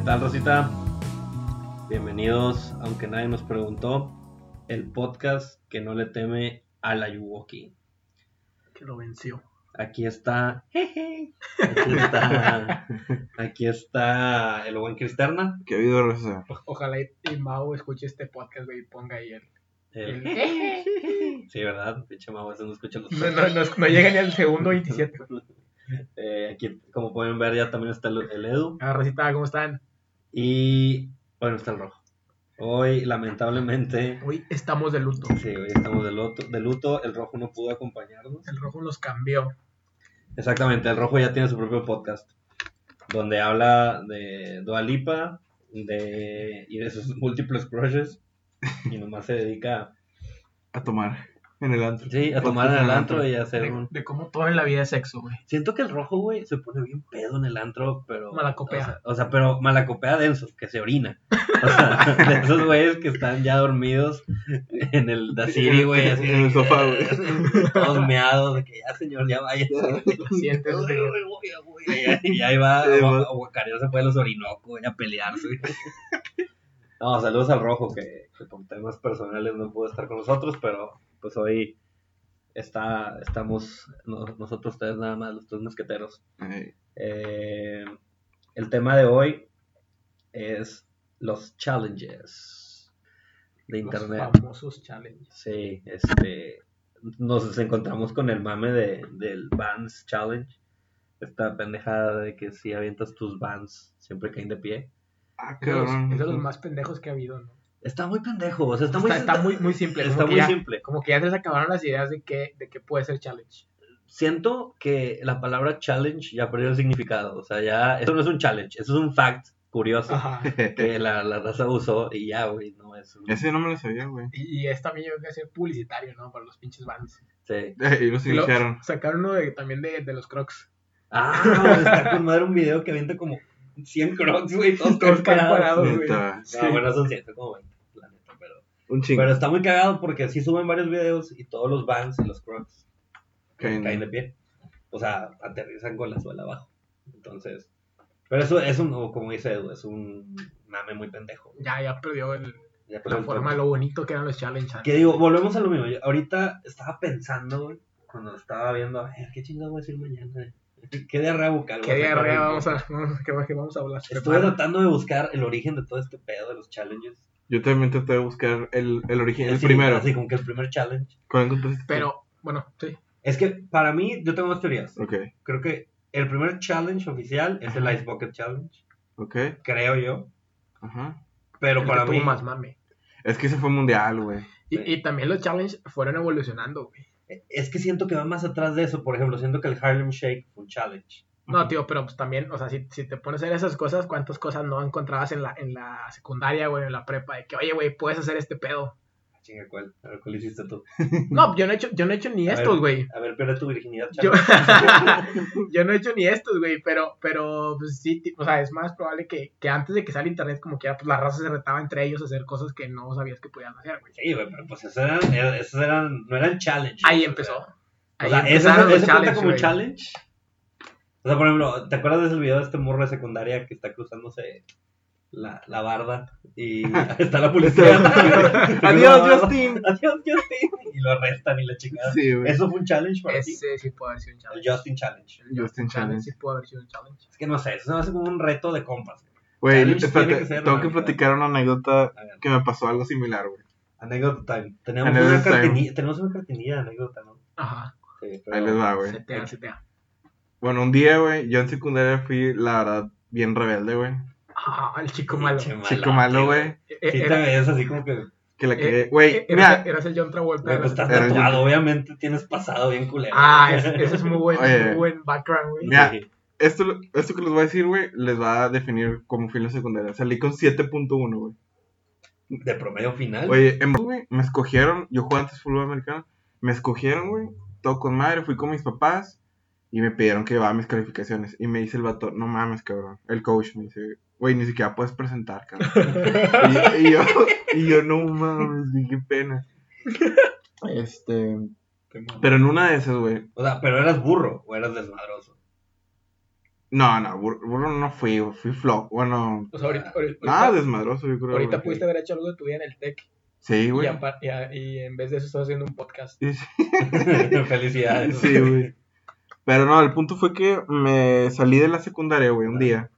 ¿Qué tal, Rosita? Bienvenidos, aunque nadie nos preguntó, el podcast que no le teme a la Yuwoki. Que lo venció. Aquí está. jeje, Aquí está. Aquí está el buen Cristerna. ¿Qué habido, Rosa? Ojalá y, y Mau escuche este podcast, güey, y ponga ahí el... el- el- Sí, ¿verdad? Pinche Mau, eso no escucha los No, no, no, no llega ni al segundo 27. Eh, aquí, como pueden ver, ya también está el, el Edu. Ah, Rosita, ¿cómo están? Y bueno, está el rojo. Hoy, lamentablemente, Hoy estamos de luto. sí, hoy estamos de luto, de luto. El rojo no pudo acompañarnos. El rojo nos cambió. Exactamente, el rojo ya tiene su propio podcast. Donde habla de Dua Lipa de, y de sus múltiples crushes. Y nomás se dedica A tomar en el antro. sí, a tomar en el antro y a hacer De, un... de cómo todo en la vida es sexo, güey. Siento que el rojo, güey, se pone bien pedo en el antro, pero... Malacopea. O sea, o sea, pero malacopea denso, que se orina. O sea, de esos güeyes que están ya dormidos en el Daciri, güey, así. En el sofá, que- Todos meados, de que ya, señor, ya vaya. Lo sientes, güey. Y ahí va a, a guacarearse fue a los Orinoco, güey, a pelearse. No, saludos al rojo, que, que por temas personales no pudo estar con nosotros, pero pues hoy está, estamos no- nosotros tres nada más, los tres mosqueteros. Eh, el tema de hoy es los challenges de internet. Los famosos challenges. Sí, este, nos encontramos con el mame de, del Vans Challenge. Esta pendejada de que si avientas tus Vans siempre caen de pie. Ah, cabrón. es de los más pendejos que ha habido, ¿no? Está muy pendejo, o sea, está, Está, muy, está muy, muy simple. está como que muy ya- simple. Como que ya se les acabaron las ideas de qué, de qué puede ser challenge. Siento que la palabra challenge ya perdió el significado. O sea, ya, eso no es un challenge, eso es un fact curioso Ajá. que la, la raza usó y ya, güey, no es un... Ese no me lo sabía, güey. Y, y es también yo creo que ser publicitario, ¿no? Para los pinches bands. Sí. Eh, Y los iniciaron. sacaron uno de, también de, de los crocs. Ah, no, está con madre un video que avienta como 100 crocs, güey, todos Todos parados, güey. No, bueno, son 100, son como 20, la neta, pero... Un chingo. Pero está muy cagado porque sí suben varios videos y todos los Vans y los Crocs Caen. caen de pie. O sea, aterrizan con la suela abajo. Entonces, pero eso es un, o como dice Edu, es un mame muy pendejo. Ya, ya perdió el, Ya perdió la el forma, lo bonito que eran los challenges. Que digo, volvemos a lo mismo. Yo ahorita estaba pensando, güey, cuando estaba viendo, a ver, ¿qué chingados voy a decir mañana? ¿Qué diarrea bucal? Qué diarrea vamos a, vamos, que, que vamos a hablar. Estuve Prepara. tratando de buscar el origen de todo este pedo de los challenges. Yo también traté de buscar el, el origen, el Así- primero. Así como que el primer challenge. Pero, bueno, sí. Es que para mí, yo tengo dos teorías. Ok, Creo que el primer challenge oficial es el Ice Bucket Challenge, ok. creo yo. Ajá. Pero el para que mí, tuvo más mame. Es que ese fue mundial, güey. Y, Sí. y también los challenges fueron evolucionando, güey. Es que siento que va más atrás de eso. Por ejemplo, siento que el Harlem Shake fue un challenge. No, tío, pero pues también, o sea, si, si te pones a hacer esas cosas, ¿cuántas cosas no encontrabas en la, en la secundaria, güey, en la prepa? De que, oye, güey, puedes hacer este pedo. Chinga, ¿cuál? A ver, ¿cuál hiciste tú? No, yo no he hecho, yo no he hecho ni A estos, güey. A ver, pierde tu virginidad, Yo, yo no he hecho ni estos, güey, pero, pero, pues sí, o sea, es más probable que, que antes de que saliera internet, como que ya, pues la raza se retaba entre ellos a hacer cosas que no sabías que podían hacer, güey. Sí, güey, pero pues esos eran, era- esos eran, no eran challenge. Ahí empezó. Ahí O sea, ¿eso, empezaron los eso cuenta como challenge? O sea, por ejemplo, ¿te acuerdas de ese video de este morro de secundaria que está cruzándose la, la barda y está la policía? Adiós, Justin. Adiós, Justin. Y lo arrestan y la chingada. Sí, güey. ¿Eso fue un challenge para ti? Ese sí puede haber sido un El challenge. Justin Challenge. El Justin Challenge. sí puede haber sido un challenge. Es que no sé, eso se me hace como un reto de compas. Güey, tengo que platicar una anécdota que me pasó algo similar, güey. anécdota time. Tenemos Anécdota una, cartinilla, tenemos una cartinilla de anécdota, ¿no? Ajá. Sí, pero- Ahí les va, güey. CTA, CTA. Bueno, un día, güey, yo en secundaria fui, la verdad, bien rebelde, güey. Ah, el chico malo. Chico malo, güey. Eh, Sí te ves así como que... Que la eh, que, güey, eh, mira, eras, eras el John Travolta. De pues estás tatuado, obviamente tienes pasado bien culero. Ah, es- ese es muy buen, Oye. muy buen background, güey. Mira, Sí. esto, esto que les voy a decir, güey, les va a definir cómo fui en la secundaria. Salí con 7.1, güey. De promedio final. Oye, en güey, me escogieron, yo jugaba antes fútbol americano, me escogieron, güey, todo con madre, fui con mis papás y me pidieron que llevara mis calificaciones. Y me dice el vato, no mames, cabrón. El coach me dice, güey, ni siquiera puedes presentar, cabrón. y, y yo, y yo, no mames, qué pena. Este, pero en una de esas, güey, O sea, pero eras burro o eras desmadroso. No, no, burro, burro no fui, güey, fui flop. Bueno, O sea, ahorita, ahorita, nada desmadroso, yo creo. ahorita pudiste haber hecho algo de tu vida en el tech. Sí, güey. y, a- y en vez de eso estás haciendo un podcast. Sí, Felicidades. Sí, güey. Pero no, el punto fue que me salí de la secundaria, güey, un día.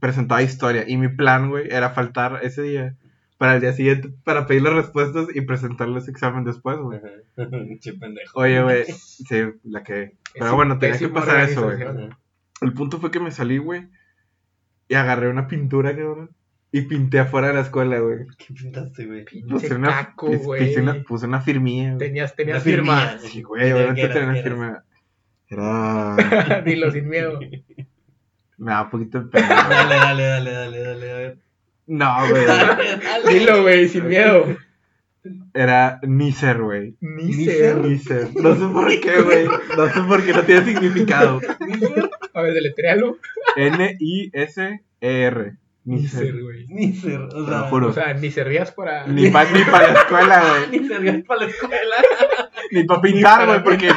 Presentaba historia. Y mi plan, güey, era faltar ese día para el día siguiente para pedir las respuestas y presentarles examen después, güey. Pendejo. Oye, güey, sí, la que. Pero bueno, tenía que pasar eso, güey. organización. El punto fue que me salí, güey, y agarré una pintura, cabrón, y pinté afuera de la escuela, güey. ¿Qué pintaste, güey? Puse una, caco, güey. puse una, puse una firmilla, güey. Tenías, tenías firma. Sí, güey, obviamente firma. Era. Dilo sin miedo. Me da un poquito de pena. Dale, dale, dale, dale, dale, a ver. No, güey. Dale, dale. Dilo, güey, sin miedo. Era Nicer, güey. Ni ser. ser. Nicer. No sé por qué, güey. No sé por qué no tiene significado. A ver, deletréalo. N-I-S-E-R. Ni Nicer. güey. Ni ser, o sea, juro. O sea, ni se rías para. Ni para ni pa la escuela, güey. ni ser para la escuela. Ni para pintar, güey. Porque,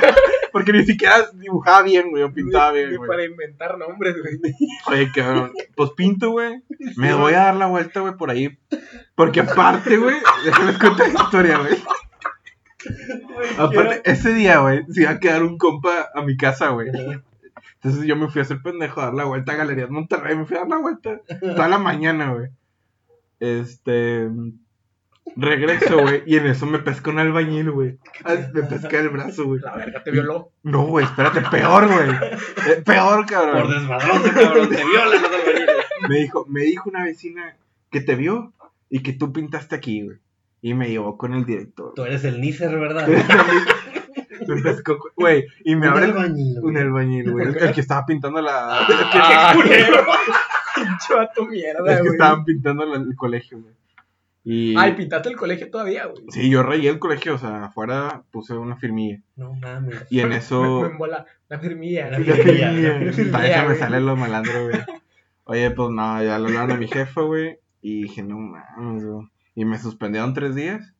porque ni siquiera dibujaba bien, güey. O pintaba bien, güey. para inventar nombres, güey. Oye, cabrón. Pues pinto, güey. Me voy a dar la vuelta, güey, por ahí. Porque aparte, güey. Déjame contar la historia, güey. Aparte, ese día, güey, se iba a quedar un compa a mi casa, güey. Entonces yo me fui a hacer pendejo a dar la vuelta a Galerías Monterrey. Me fui a dar la vuelta toda la mañana, güey. Este. Regreso, güey. Y en eso me pescó un albañil, güey. Ay, Me pesca el brazo, güey. La verga te violó. No, güey, espérate, peor, güey. Eh, Peor, Por cabrón. desmadroso, cabrón, te violan los albañiles. Me dijo, me dijo una vecina que te vio y que tú pintaste aquí, güey. Y me llevó con el director. Tú eres el Nícer, ¿verdad? me pescó, con- güey. Y me abre albañil, un albañil, güey. El, el que estaba pintando la. Ah, Pinche vato mierda, el que güey. estaban pintando la- el colegio, güey. Y. Ay, pintaste el colegio todavía, güey. Sí, yo rayé el colegio, o sea, afuera puse una firmilla. No mames. Y en Me, eso. me embola. La firmilla. La La firmilla, la me sale lo malandro, güey. Oye, pues no, ya le hablaron a mi jefa, güey. Y dije, no mames, güey. Y me suspendieron tres días.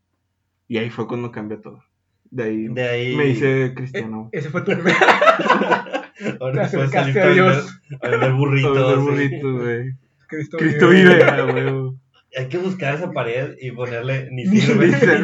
Y ahí fue cuando cambió todo. De ahí De ahí. me hice Eh, cristiano. ese fue tu primer. Ahora te acercaste a a vender, Dios. a vender burritos. Todo el sí. burrito, güey. Cristo, Cristo vive, ah, güey. Hay que buscar esa pared y ponerle ni Ni sirve. Dice-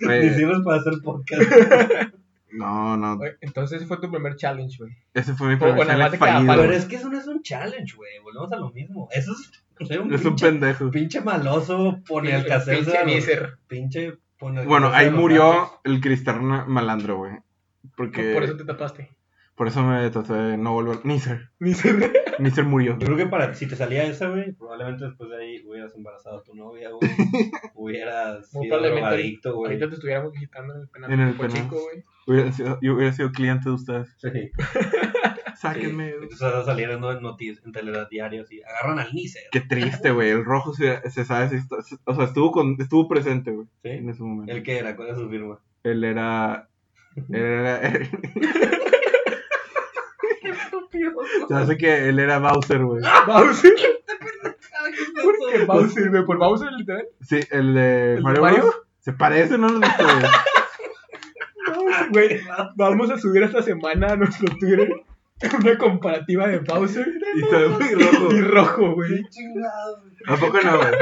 ni Güey, sirves para hacer podcast. No, no. Entonces ese fue tu primer challenge, güey. Ese fue mi primer challenge fallido. Pero es que eso no es un challenge, güey. Volvemos a lo mismo. Eso es un, Es un pendejo. pinche maloso pone el casero. pinche Nícer. Pinche Bueno, ahí murió el cristiano malandro, güey. Porque Por eso te tatuaste. Por eso me traté de no volver. Nicer. Nícer. Nicer murió. Yo creo que para si te salía esa, güey, probablemente después de ahí hubieras embarazado a tu novia, güey. hubieras Muy sido drogadicto, güey. Ahorita te estuviéramos visitando en el penal. En el penal. chico, güey. Hubiera sido- yo hubiera sido cliente de ustedes. Sí. Sáquenme. Entonces vas a salir en noticias, en telediarios y agarran al Nícer. Qué triste, güey. El rojo se, se sabe si está- O sea, estuvo, con, estuvo presente, güey. En ¿Sí? ese momento. ¿El que era? ¿Cuál es su firma? Él era. Él era. se hace que él era Bowser, güey. Bowser. ¿Por ¿Por qué Bowser, güey? ¿Por Bowser, literal? Sí, el de ¿El de Mario, Mario? Bros. Se parece, ¿no? lo has visto, güey? Güey, vamos a subir esta semana a nuestro Twitter una comparativa de Bowser Y se ve muy rojo. y rojo, güey. ¿A poco no, güey?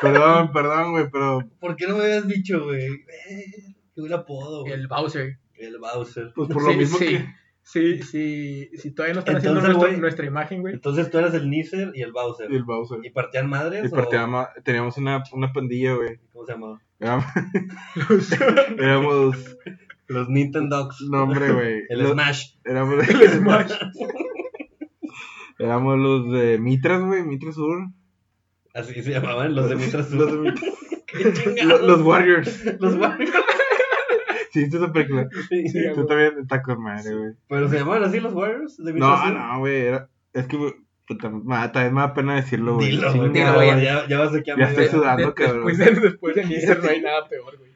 Perdón, perdón, güey, pero. ¿Por qué no me habías dicho, güey? Eh, qué buen apodo, güey. El Bowser. El Bowser. Pues por lo Sí, mismo sí. que. Sí, sí, si todavía no están haciendo nuestra, imagen, güey. Entonces tú eras el Nícer y el Bowser. Y el Bowser. ¿Y partían madres? Y o- partíamos- teníamos una, una pandilla, güey. ¿Cómo se llamaba? Éramos, éramos. Los Nintendogs. No, hombre, güey. El Los- Smash. Éramos, El Smash. éramos los de Mitras, güey. Mitras Sur. Así se llamaban los de Mitras. Los, de Mitras- los Warriors. Los Warriors. Sí, ¿viste esa película? Sí. Sí, Tú también estás con madre, güey. ¿Pero se llamaban así los Warriors? No, no, güey. Era... Es que, puta, me da- también me da pena decirlo, güey. Dilo, güey. Ya, ya vas a que Ya estoy sudando, cabrón. después, de, después de no hay nada peor, güey.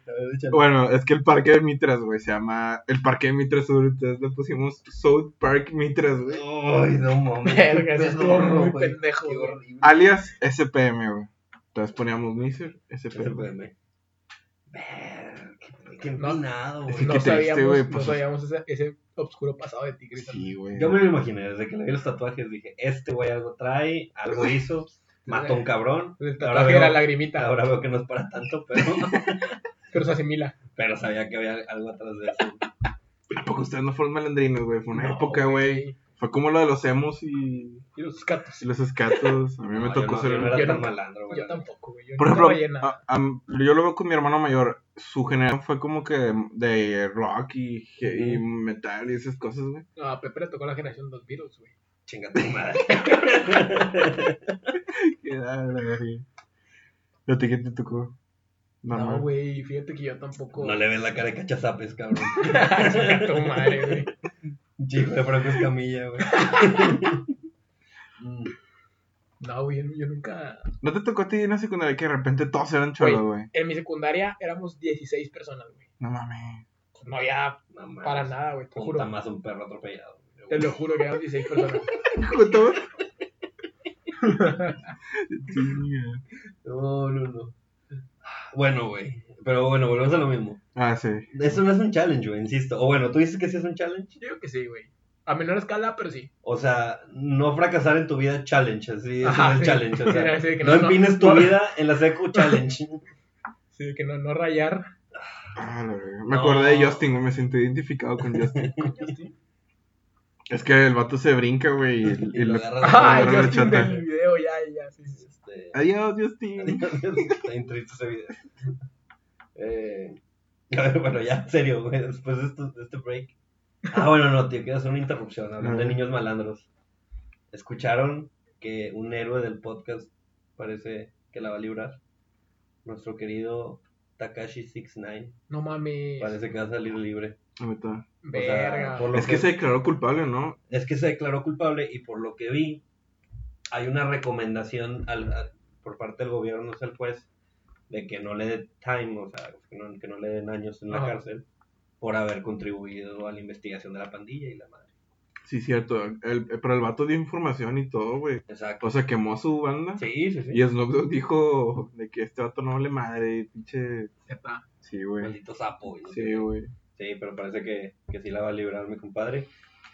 Bueno, es que el parque de Mitras, güey, se llama el parque de Mitras Sur. Entonces le pusimos South Park Mitras, güey. Ay, no mames. Verga, eso estuvo muy pendejo, Qué horrible. Alias SPM, güey. Entonces poníamos Miser, SPM. SPM. Ver, qué No. empinado, güey. No triste, sabíamos, güey, no pues. sabíamos ese, ese oscuro pasado de ti, Cristian. Sí, güey. Yo me lo imaginé, desde que le vi los tatuajes dije, este güey algo trae, algo hizo, mató a un cabrón. El Ahora tatuaje veo- era lagrimita, Ahora veo que no es para tanto, pero, pero se asimila. pero sabía que había algo atrás de eso. ¿A poco ustedes no fueron malandrinos, güey? Fue una No, época, güey. Fue como lo de los emos y, Y los gatos. y los escatos. A mí me No, tocó yo no, ser... yo no era Yo tan nunca- malandro, güey. Yo tampoco, güey. Yo Por ejemplo, a- a- yo lo veo con mi hermano mayor. Su generación fue como que de, de rock y, y metal y esas cosas, güey. No, a Pepe le tocó la generación de los virus, güey. Chinga tu madre. Qué da, la verga. ¿A ti qué te tocó? No, güey, fíjate que yo tampoco. No le ves la cara de cachazapes, cabrón. Chinga tu madre, güey. Chico de Franco Escamilla, güey. No, güey, yo, yo nunca. ¿No te tocó a ti en la secundaria que de repente todos eran cholos, güey? En mi secundaria éramos 16 personas, güey. No mames. No había no mames. para nada, güey. Te lo juro. Más un perro atropellado. güey. Te lo juro que éramos 16 personas. ¿Cuánto? No, no, no. Bueno, güey. Pero bueno, volvemos a lo mismo. Ah, sí. Eso no es un challenge, güey, insisto. O bueno, tú dices que sí es un challenge. Yo digo que sí, güey. A menor escala, pero sí. O sea, no fracasar en tu vida challenge, así Ajá, es el sí. challenge. O sea, Sí, sí, que no no- empines tu no- vida en la secu challenge. Sí, que no, no rayar. Ah. Me No. acordé de Justin, güey. Me sentí identificado con Justin. Es que el vato se brinca, güey. Y, y Y lo agarras Ah, agarra el Justin del video, ya, ya, sí, sí. Este, Adiós, Justin. Está bien triste ese video. Eh, a ver, bueno, ya, en serio, güey, después de, esto- de este break. Ah, bueno, no, tío, quiero hacer una interrupción. Hablando de niños malandros. ¿Escucharon que un héroe del podcast parece que la va a librar? Nuestro querido Takashi 69 No mames. parece que va a salir libre. La neta. Verga. Es que se declaró culpable, ¿no? es que se declaró culpable y por lo que vi, hay una recomendación al- a- por parte del gobierno, no sé, el juez, de que no le dé time, o sea, que no, que no le den años en la Ajá. cárcel por haber contribuido a la investigación de la pandilla y la madre. Sí, cierto. El, pero el vato dio información y todo, güey. Exacto. O sea, quemó su banda. Sí, sí, sí. Y Snoop Dogg dijo de que este vato no vale madre, pinche. Neta. Sí, güey. Maldito sapo. y no sé Sí, güey. Sí, pero parece que, que sí la va a librar mi compadre.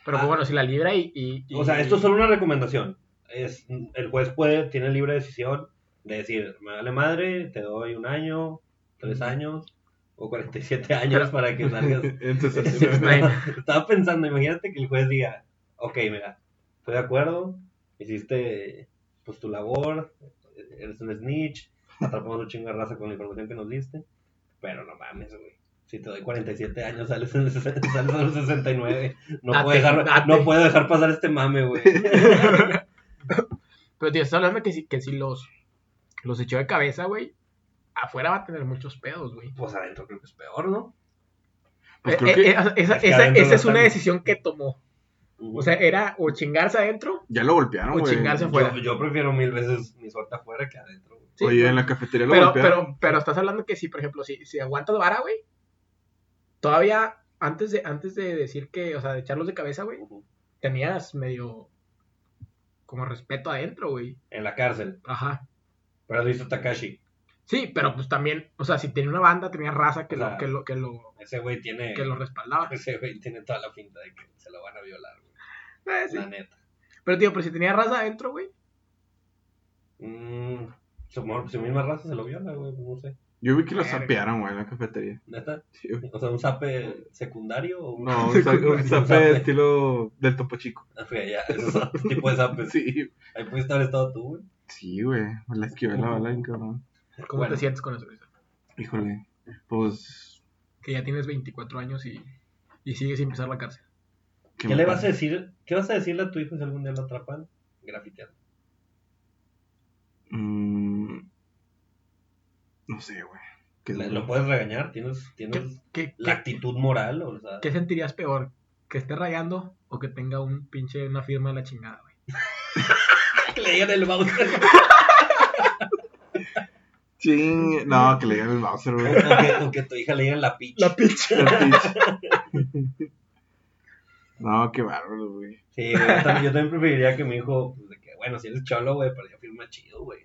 Pero Ah. pues, bueno, si la libra y. y- y- O sea, esto es solo una recomendación. Es, el juez puede, tiene libre decisión de decir, me vale madre, te doy un año, tres años o 47 años para que salgas. Entonces. Estaba pensando, imagínate que el juez diga, ok, mira, estoy de acuerdo, hiciste pues tu labor, eres un snitch, atrapamos un chingo de raza con la información que nos diste, pero no mames, güey. Si te doy 47 años, sales, en el ses- sales a los 69. No, Date, puedo dejar, date. no puedo dejar pasar este mame, güey. Pero tío, estás hablando que si, que si los, los echó de cabeza, güey, afuera va a tener muchos pedos, güey. Pues adentro creo que es peor, ¿no? pues Eh, creo eh, que eh, esa es que esa- esa es una decisión que tomó. O sea, era o chingarse adentro. ya lo golpearon, o chingarse yo, afuera. yo prefiero mil veces mi suerte afuera que adentro. güey. Sí, Oye, pero- en la cafetería lo pero, golpearon. pero, pero estás hablando que si, por ejemplo, si, si aguantas vara, güey, todavía antes de, antes de decir que, o sea, de echarlos de cabeza, güey, tenías medio como respeto adentro, güey. En la cárcel. Ajá. Pero has visto Takashi. Sí, pero pues también, o sea, si tenía una banda, tenía raza que, lo, que, lo, que, lo, Ese güey tiene. que lo respaldaba. Ese güey tiene toda la finta de que se lo van a violar, güey. Eh, sí. La neta. Pero, tío, pero si tenía raza adentro, güey. Mm, su, su misma raza se lo viola, güey. No sé. Yo vi que lo sapearon, güey, en la cafetería. ¿Neta? Sí. O sea, un zape secundario o un No, un, sa- un zape zape. estilo del Topo Chico. Ah, fíjate, ya, esos tipo de zapes. Sí, Ahí pudiste haber estado tú, güey. sí, güey. Me la esquivé la bala, bien cabrón. ¿Cómo Bueno. te sientes con eso? Híjole. Pues. Que ya tienes 24 años y, y sigues sin pisar la cárcel. ¿Qué, le vas a decir? ¿Qué vas a decirle a tu hijo si algún día lo atrapan? Grafiteando. Mm, no sé, güey. ¿Qué Le- duro. ¿Lo puedes regañar? ¿Tienes, tienes ¿Qué, la actitud moral? O sea, qué sentirías peor? ¿Que esté rayando o que tenga un pinche, una firma de la chingada, güey? que le digan el Bowser. Ching. No, que le digan el Bowser, güey. o, que, que tu hija le digan la pitch. La pinche. La pinche. No, qué bárbaro, güey. Sí, güey, yo también, yo también preferiría que mi hijo, pues, de que, bueno, si eres cholo, güey, pero ya firma chido, güey.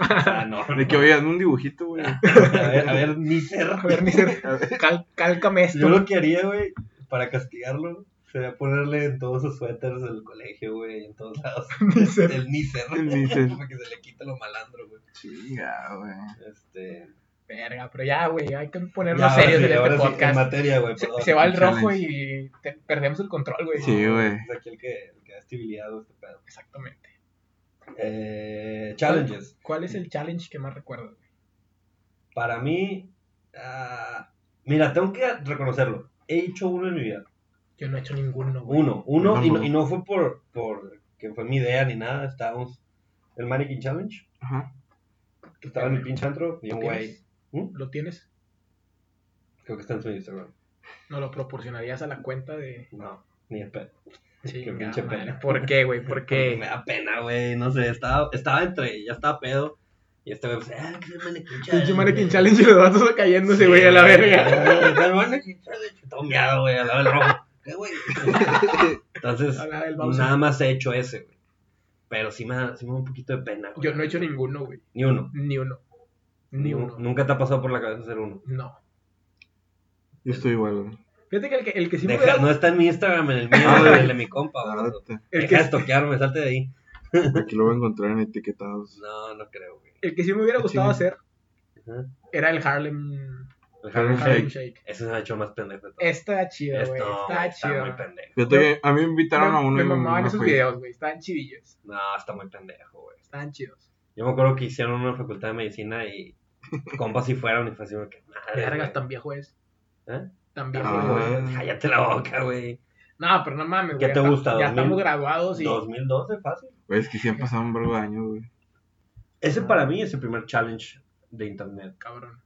O sea, no, De que, no. oye, hazme un dibujito, güey. A ver, a ver, mi ser. A ver, Nicer, cal- cálcame esto. Yo lo que haría, güey, para castigarlo, sería ponerle en todos sus suéteres del colegio, güey, en todos lados. Nicer. El Nicer. El Nicer. para que se le quite lo malandro, güey. Chinga, güey. Este. Verga, pero ya, güey, hay que ponernos ya, serios sí, en este ahora sí, en podcast. materia, güey, se, perdón. se va el rojo y te- perdemos el control, güey. Sí, güey. Es aquí el que, el que da estabilidad, güey, este pedo. Exactamente. Eh, challenges. ¿Cuál es el challenge que más recuerdas? güey? Para mí, ah, mira, tengo que reconocerlo. He hecho uno en mi vida. Yo no he hecho ninguno, güey. Uno, uno, y no, y no fue por, por que fue mi idea ni nada. Estábamos el Mannequin Challenge, Ajá. que estaba en mi pinche antro, y un ¿Lo güey, tienes? ¿Mm? ¿Lo tienes? creo que está en su Instagram. ¿No lo proporcionarías a la cuenta de... No, ni el pedo. Sí, Qué pinche pena. ¿Por qué, güey? ¿Por qué? me da pena, güey, no sé, estaba, estaba entre, ya estaba pedo, y este güey, pues, ah, que es el Mannequin Challenge. Pinche Mannequin. Challenge y los vatos cayéndose, güey, a la verga. El Mannequin Challenge, todo miado, güey, al lado del rojo. ¿Qué, güey? Entonces, nada más he hecho ese, güey. Pero sí me, da, sí me da un poquito de pena, güey. Yo no he hecho ninguno, güey. Ni uno. Ni uno. Ni uno. Nunca te ha pasado por la cabeza hacer uno. No. Yo estoy igual, güey. Fíjate que el que, el que sí me Deja- no está en mi Instagram, en el mío, Ah, en el de mi compa, güey. El Deja que, de toquearme, salte de ahí. Aquí lo voy a encontrar en etiquetados. No, no creo, güey. el que sí me hubiera Ah, gustado hacer Ajá. era el Harlem, El Harlem Harlem Shake. Ese se ha hecho más pendejo de todo. Está chido, güey. Esto Está está chido. muy pendejo. Fíjate que a mí me invitaron me, a uno me y mamaban no esos fui. videos, güey. Estaban chidillos. No, está muy pendejo, güey. Estaban chidos. Yo me acuerdo que hicieron una facultad de medicina y compas si fueron y fue así como que madre. Vergas, tan viejo es. ¿Eh? Tan viejo Ah, es, güey. Cállate la boca, güey. No, pero no mames, ¿Qué güey. te ya gusta, está- Ya 2000? estamos graduados y... 2012, fácil. Güey, es que sí han pasado un verbo de años, güey. Ese para mí es el primer challenge de internet. Cabrón.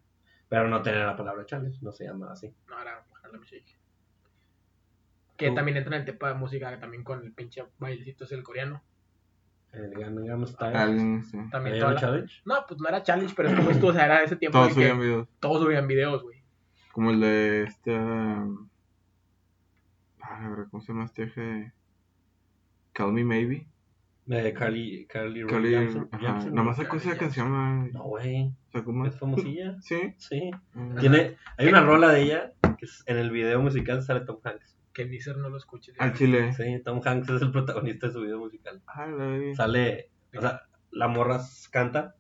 Pero no tenía la palabra challenge, no se llama así. No, era Harlem Shake. Que Tú- también entra en el tipo de música, también con el pinche bailecito es el coreano. El Gangnam Style. Alguien, sí. También ¿Hay toda un la- challenge? No, pues no era challenge, pero es como esto, o sea, era de ese tiempo Todos subían videos. todos subían videos, güey. Como el de este. um, Ah, la verdad, ¿cómo se llama este eje? Call Me Maybe. De Carly, Carly Carly, ajá. Nada más ¿no? sacó esa canción. No, güey. Sacó más. Es famosilla. Sí. Sí. Mm. Tiene, hay una rola de ella que es- en el video musical sale Tom Hanks. Que Nisser no lo escuche. Al chile. Sí, Tom Hanks es el protagonista de su video musical. Ah, vi. Sale, o sea, la morra canta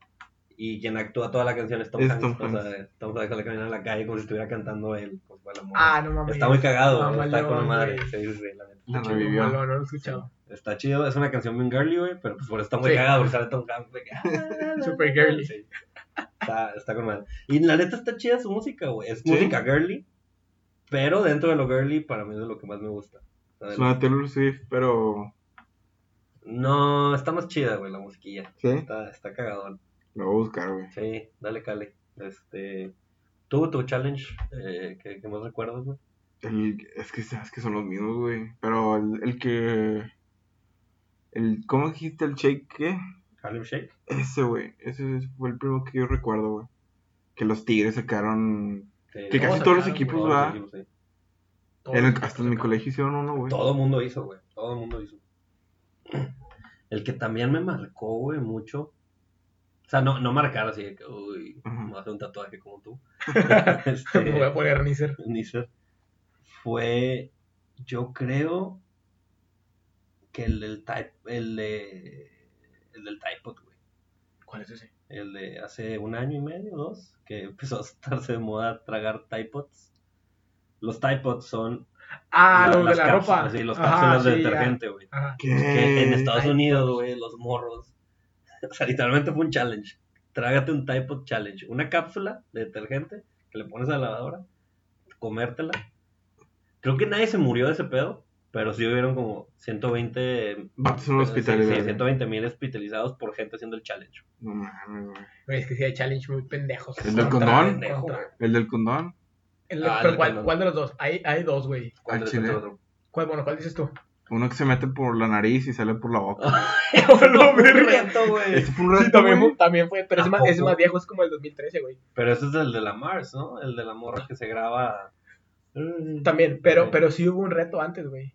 y quien actúa toda la canción es Tom Es Hanks. Tom O sea. Tom Hanks sale caminando en la calle como si estuviera cantando él. Pues, fue la morra. Ah, no mames. está muy cagado, güey, está con madre. güey. Sí, sí, sí, la neta. La revivió. mamalón, no lo he escuchado. Está chido, es una canción bien girly, güey, pero pues por eso está muy Sí. cagado, porque sale Tom Hanks. de que, ah, Super girly. Sí. Está, está con madre. Y la neta está chida su música, güey. Es ¿Sí? música girly, pero dentro de lo girly para mí es de lo que más me gusta. Es una Taylor Swift, pero. No, está más chida, güey, la musiquilla. Sí. Está, está cagadón. Lo voy a buscar, güey. Sí, dale, cale. Este, tú, tu challenge, eh, que, que más recuerdas, güey. El, es que sabes que son los mismos, güey. Pero el, el que. El, ¿Cómo dijiste el shake? ¿Qué? Harlem Shake. Ese, güey. Ese fue el primero que yo recuerdo, güey. Que los Tigres sacaron. Sí, Que casi todos los equipos, todos los va. equipos, sí. Todos En el- los hasta en mi colegio hicieron uno, güey. Todo el mundo hizo, güey. Todo el mundo hizo. El que también me marcó, güey, mucho. O sea, no, no marcar así de que, uy, me hacer un tatuaje como tú. Me voy a este, poner Nisser. Nisser. Fue, yo creo que el del type, el de, el del Typod, güey. ¿Cuál es ese? El de hace un año y medio, dos, que empezó a estarse de moda tragar Typods. Los Typods son Ah, la- los de las la cápsulas, ropa. sí, los Ajá, cápsulas de sí, detergente, güey. Que en Estados. Unidos, güey, los morros. O sea, literalmente fue un challenge. Trágate un Typod challenge. Una cápsula de detergente que le pones a la lavadora, comértela. Creo que nadie se murió de ese pedo, pero sí hubieron como 120. Vatos en un hospital, sí, sí, 120 mil hospitalizados por gente haciendo el challenge. No mames, güey. Es que sí hay challenge muy pendejos. ¿El del condón? Pendejo, El del condón. El- Ah, pero el ¿cuál, condón. cuál de los dos? Hay, hay dos, güey. ¿Cuál es? ¿Cuál, bueno, ¿cuál dices tú? Uno que se mete por la nariz y sale por la boca. no, Un reto, güey. Ese fue un Sí, reto, también güey. fue, también fue, pero ¿A ese más, poco? más viejo es como el 2013, güey. Pero ese es el de la Mars, ¿no? El de la morra que se graba. También, pero, pero sí hubo un reto antes, güey.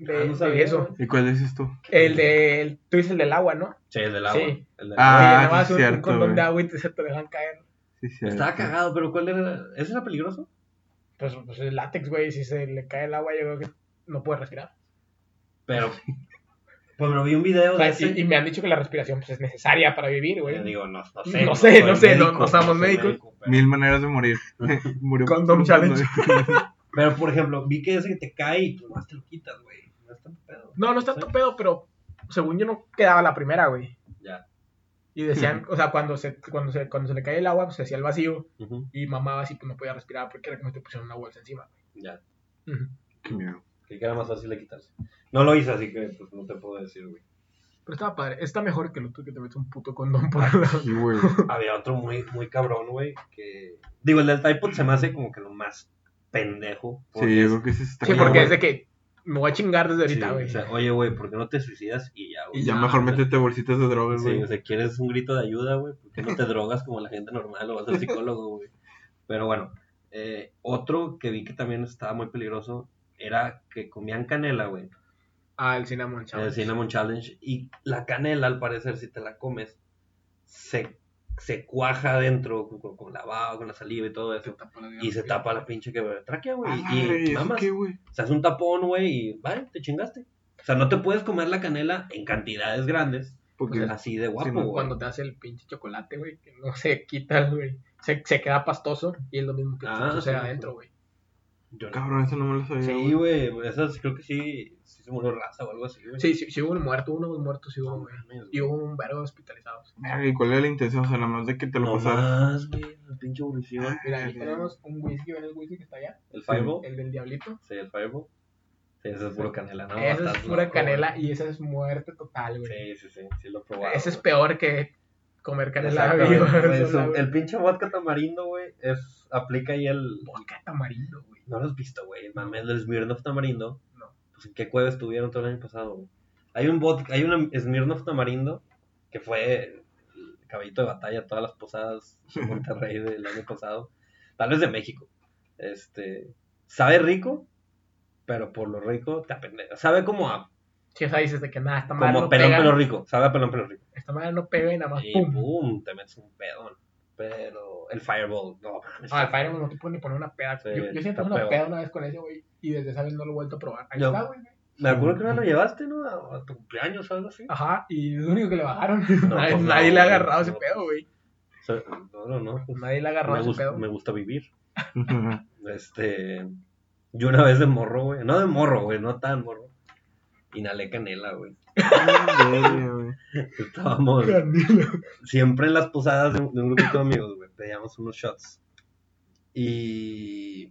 De, Ah, no de eso. ¿Y cuál dices tú? El de, tú dices el del agua, ¿no? Sí, el del agua. Sí. El del Ah, Oye, sí, nada más un, un cierto, condón güey. de agua y te, se te dejan caer. Sí, sí. Estaba cagado, pero ¿cuál era? ¿Ese era peligroso? Pues, pues el látex, güey, si se le cae el agua, yo creo que no puede respirar. Pero. Pues me vi un video O de sea, y, y me han dicho que la respiración pues, es necesaria para vivir, Yo güey. digo, no, no sé. No sé, no sé, no- médico, no somos médicos. médico, pero- Mil maneras de morir. Murió Condom challenge. Pero, por ejemplo, vi que ese que te cae y pues más te lo quitas, güey. No es tanto pedo. No, no está tanto pedo, pero según yo no quedaba la primera, güey. Ya. Y decían, o sea, cuando se, cuando se, cuando se le cae el agua, pues se hacía el vacío y mamaba así, pues no podía respirar porque era como si te pusieran una bolsa encima. Ya. Qué miedo. Que era más fácil de quitarse. No lo hice, así que pues no te puedo decir, güey. Pero estaba padre. Está mejor que el otro que te metes un puto condón por el lado. Sí, güey. Había otro muy, muy cabrón, güey, que... Digo, el del Typod se me hace como que lo más pendejo. Sí, yo creo que ese está Sí, porque es de que me voy a chingar desde Sí, ahorita, güey. o sea, oye, güey, ¿por qué no te suicidas? Y ya, güey. Y ya Ya, mejor o sea, métete bolsitas de drogas, Sí, güey. o sea, quieres un grito de ayuda, güey, ¿por qué no te drogas como la gente normal o vas al psicólogo, güey? Pero bueno, eh, otro que vi que también estaba muy peligroso era que comían canela, güey. Ah, el cinnamon El challenge. Cinnamon Challenge. Y la canela, al parecer, si te la comes, se, se cuaja adentro con, con la baba, con la saliva y todo eso. Y se tapa la pinche que tráquea, güey. Ah, y ¿eso mamas. qué? Se hace un tapón, güey, y vale, te chingaste. O sea, no te puedes comer la canela en cantidades grandes, Porque así de guapo, güey. Cuando te hace el pinche chocolate, güey, que no se quita, güey. Se, se queda pastoso y es lo mismo que Ah, sucede sí, adentro, güey. Yo no- Cabrón, eso no me lo sabía. Sí, güey, esas creo que sí, sí se murió raza o algo así, güey. Sí, sí, sí hubo un muerto, uno muerto sí hubo, güey. Y hubo un vergo de hospitalizados. Verga, ¿Y cuál era la intención? O sea, nada más de que te lo No pasaras. más, güey, la pinche aburrición. Mira, aquí tenemos un whisky, ¿ven el whisky que está allá? ¿El Fireball? El del diablito. Sí, el Fireball. Sí, ese es puro canela, ¿no? esa es pura loco, canela güey. y esa es muerte total, güey. Sí, sí, sí, sí lo he probado. ese es peor que comer canela viva. un-. El pinche vodka tamarindo, güey, es, aplica ahí el... Vodka tamarindo, güey. No lo has visto, güey, el mame del Smirnoff tamarindo. No. Pues en qué cueva estuvieron todo el año pasado, güey. Hay un vodka, hay una Smirnoff tamarindo que fue el caballito de batalla todas las posadas de Monterrey del año pasado. Tal vez de México. Este, sabe rico, pero por lo rico te apendeja. Sabe como a, Si esa dices de que nada, esta madre como no pelón pega. pelo rico. Sabe a pelón pelo rico. Esta madre no pega y nada más Y pum. pum, te metes un pedón. Pero el Fireball, no. Ah, el Fireball no te puede ni poner una peda. Sí, yo, yo siento está una peor. peda una vez con ese, güey. Y desde esa vez no lo he vuelto a probar. Ahí Yo- está, güey. Me acuerdo que no lo llevaste, ¿no? A, a tu cumpleaños o algo así. Ajá, y es lo único que le bajaron. No, nadie pues no, nadie le ha agarrado ese pedo, güey. O sea, no, no, no. pues, Nadie le ha agarrado me, ese gusta, pedo. me gusta vivir. Este. Yo una vez de morro, güey. No de morro, güey, no tan morro. Inhalé canela, güey. Estábamos siempre en las posadas de un, de un grupito de amigos, güey. Pedíamos unos shots. Y.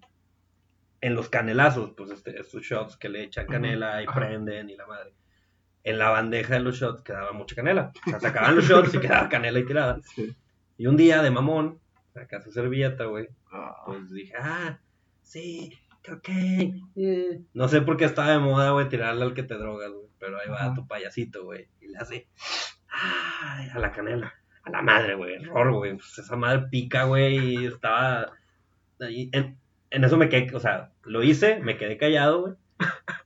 En los canelazos, pues este, estos shots que le echan canela y Ajá. prenden y la madre. En la bandeja de los shots quedaba mucha canela. O sea, sacaban los shots y quedaba canela y tirada. Sí. Y un día de mamón, acá su servilleta, güey. Ah, Pues dije, ah, sí, cocaine. eh". No sé por qué estaba de moda, güey, tirarle al que te drogas, güey. Pero ahí va Ajá. tu payasito, güey. Y le hace, ay, a la canela. A la madre, güey. Error, güey. Pues esa madre pica, güey. Y estaba ahí. En, en eso me quedé, o sea, lo hice, me quedé callado, güey.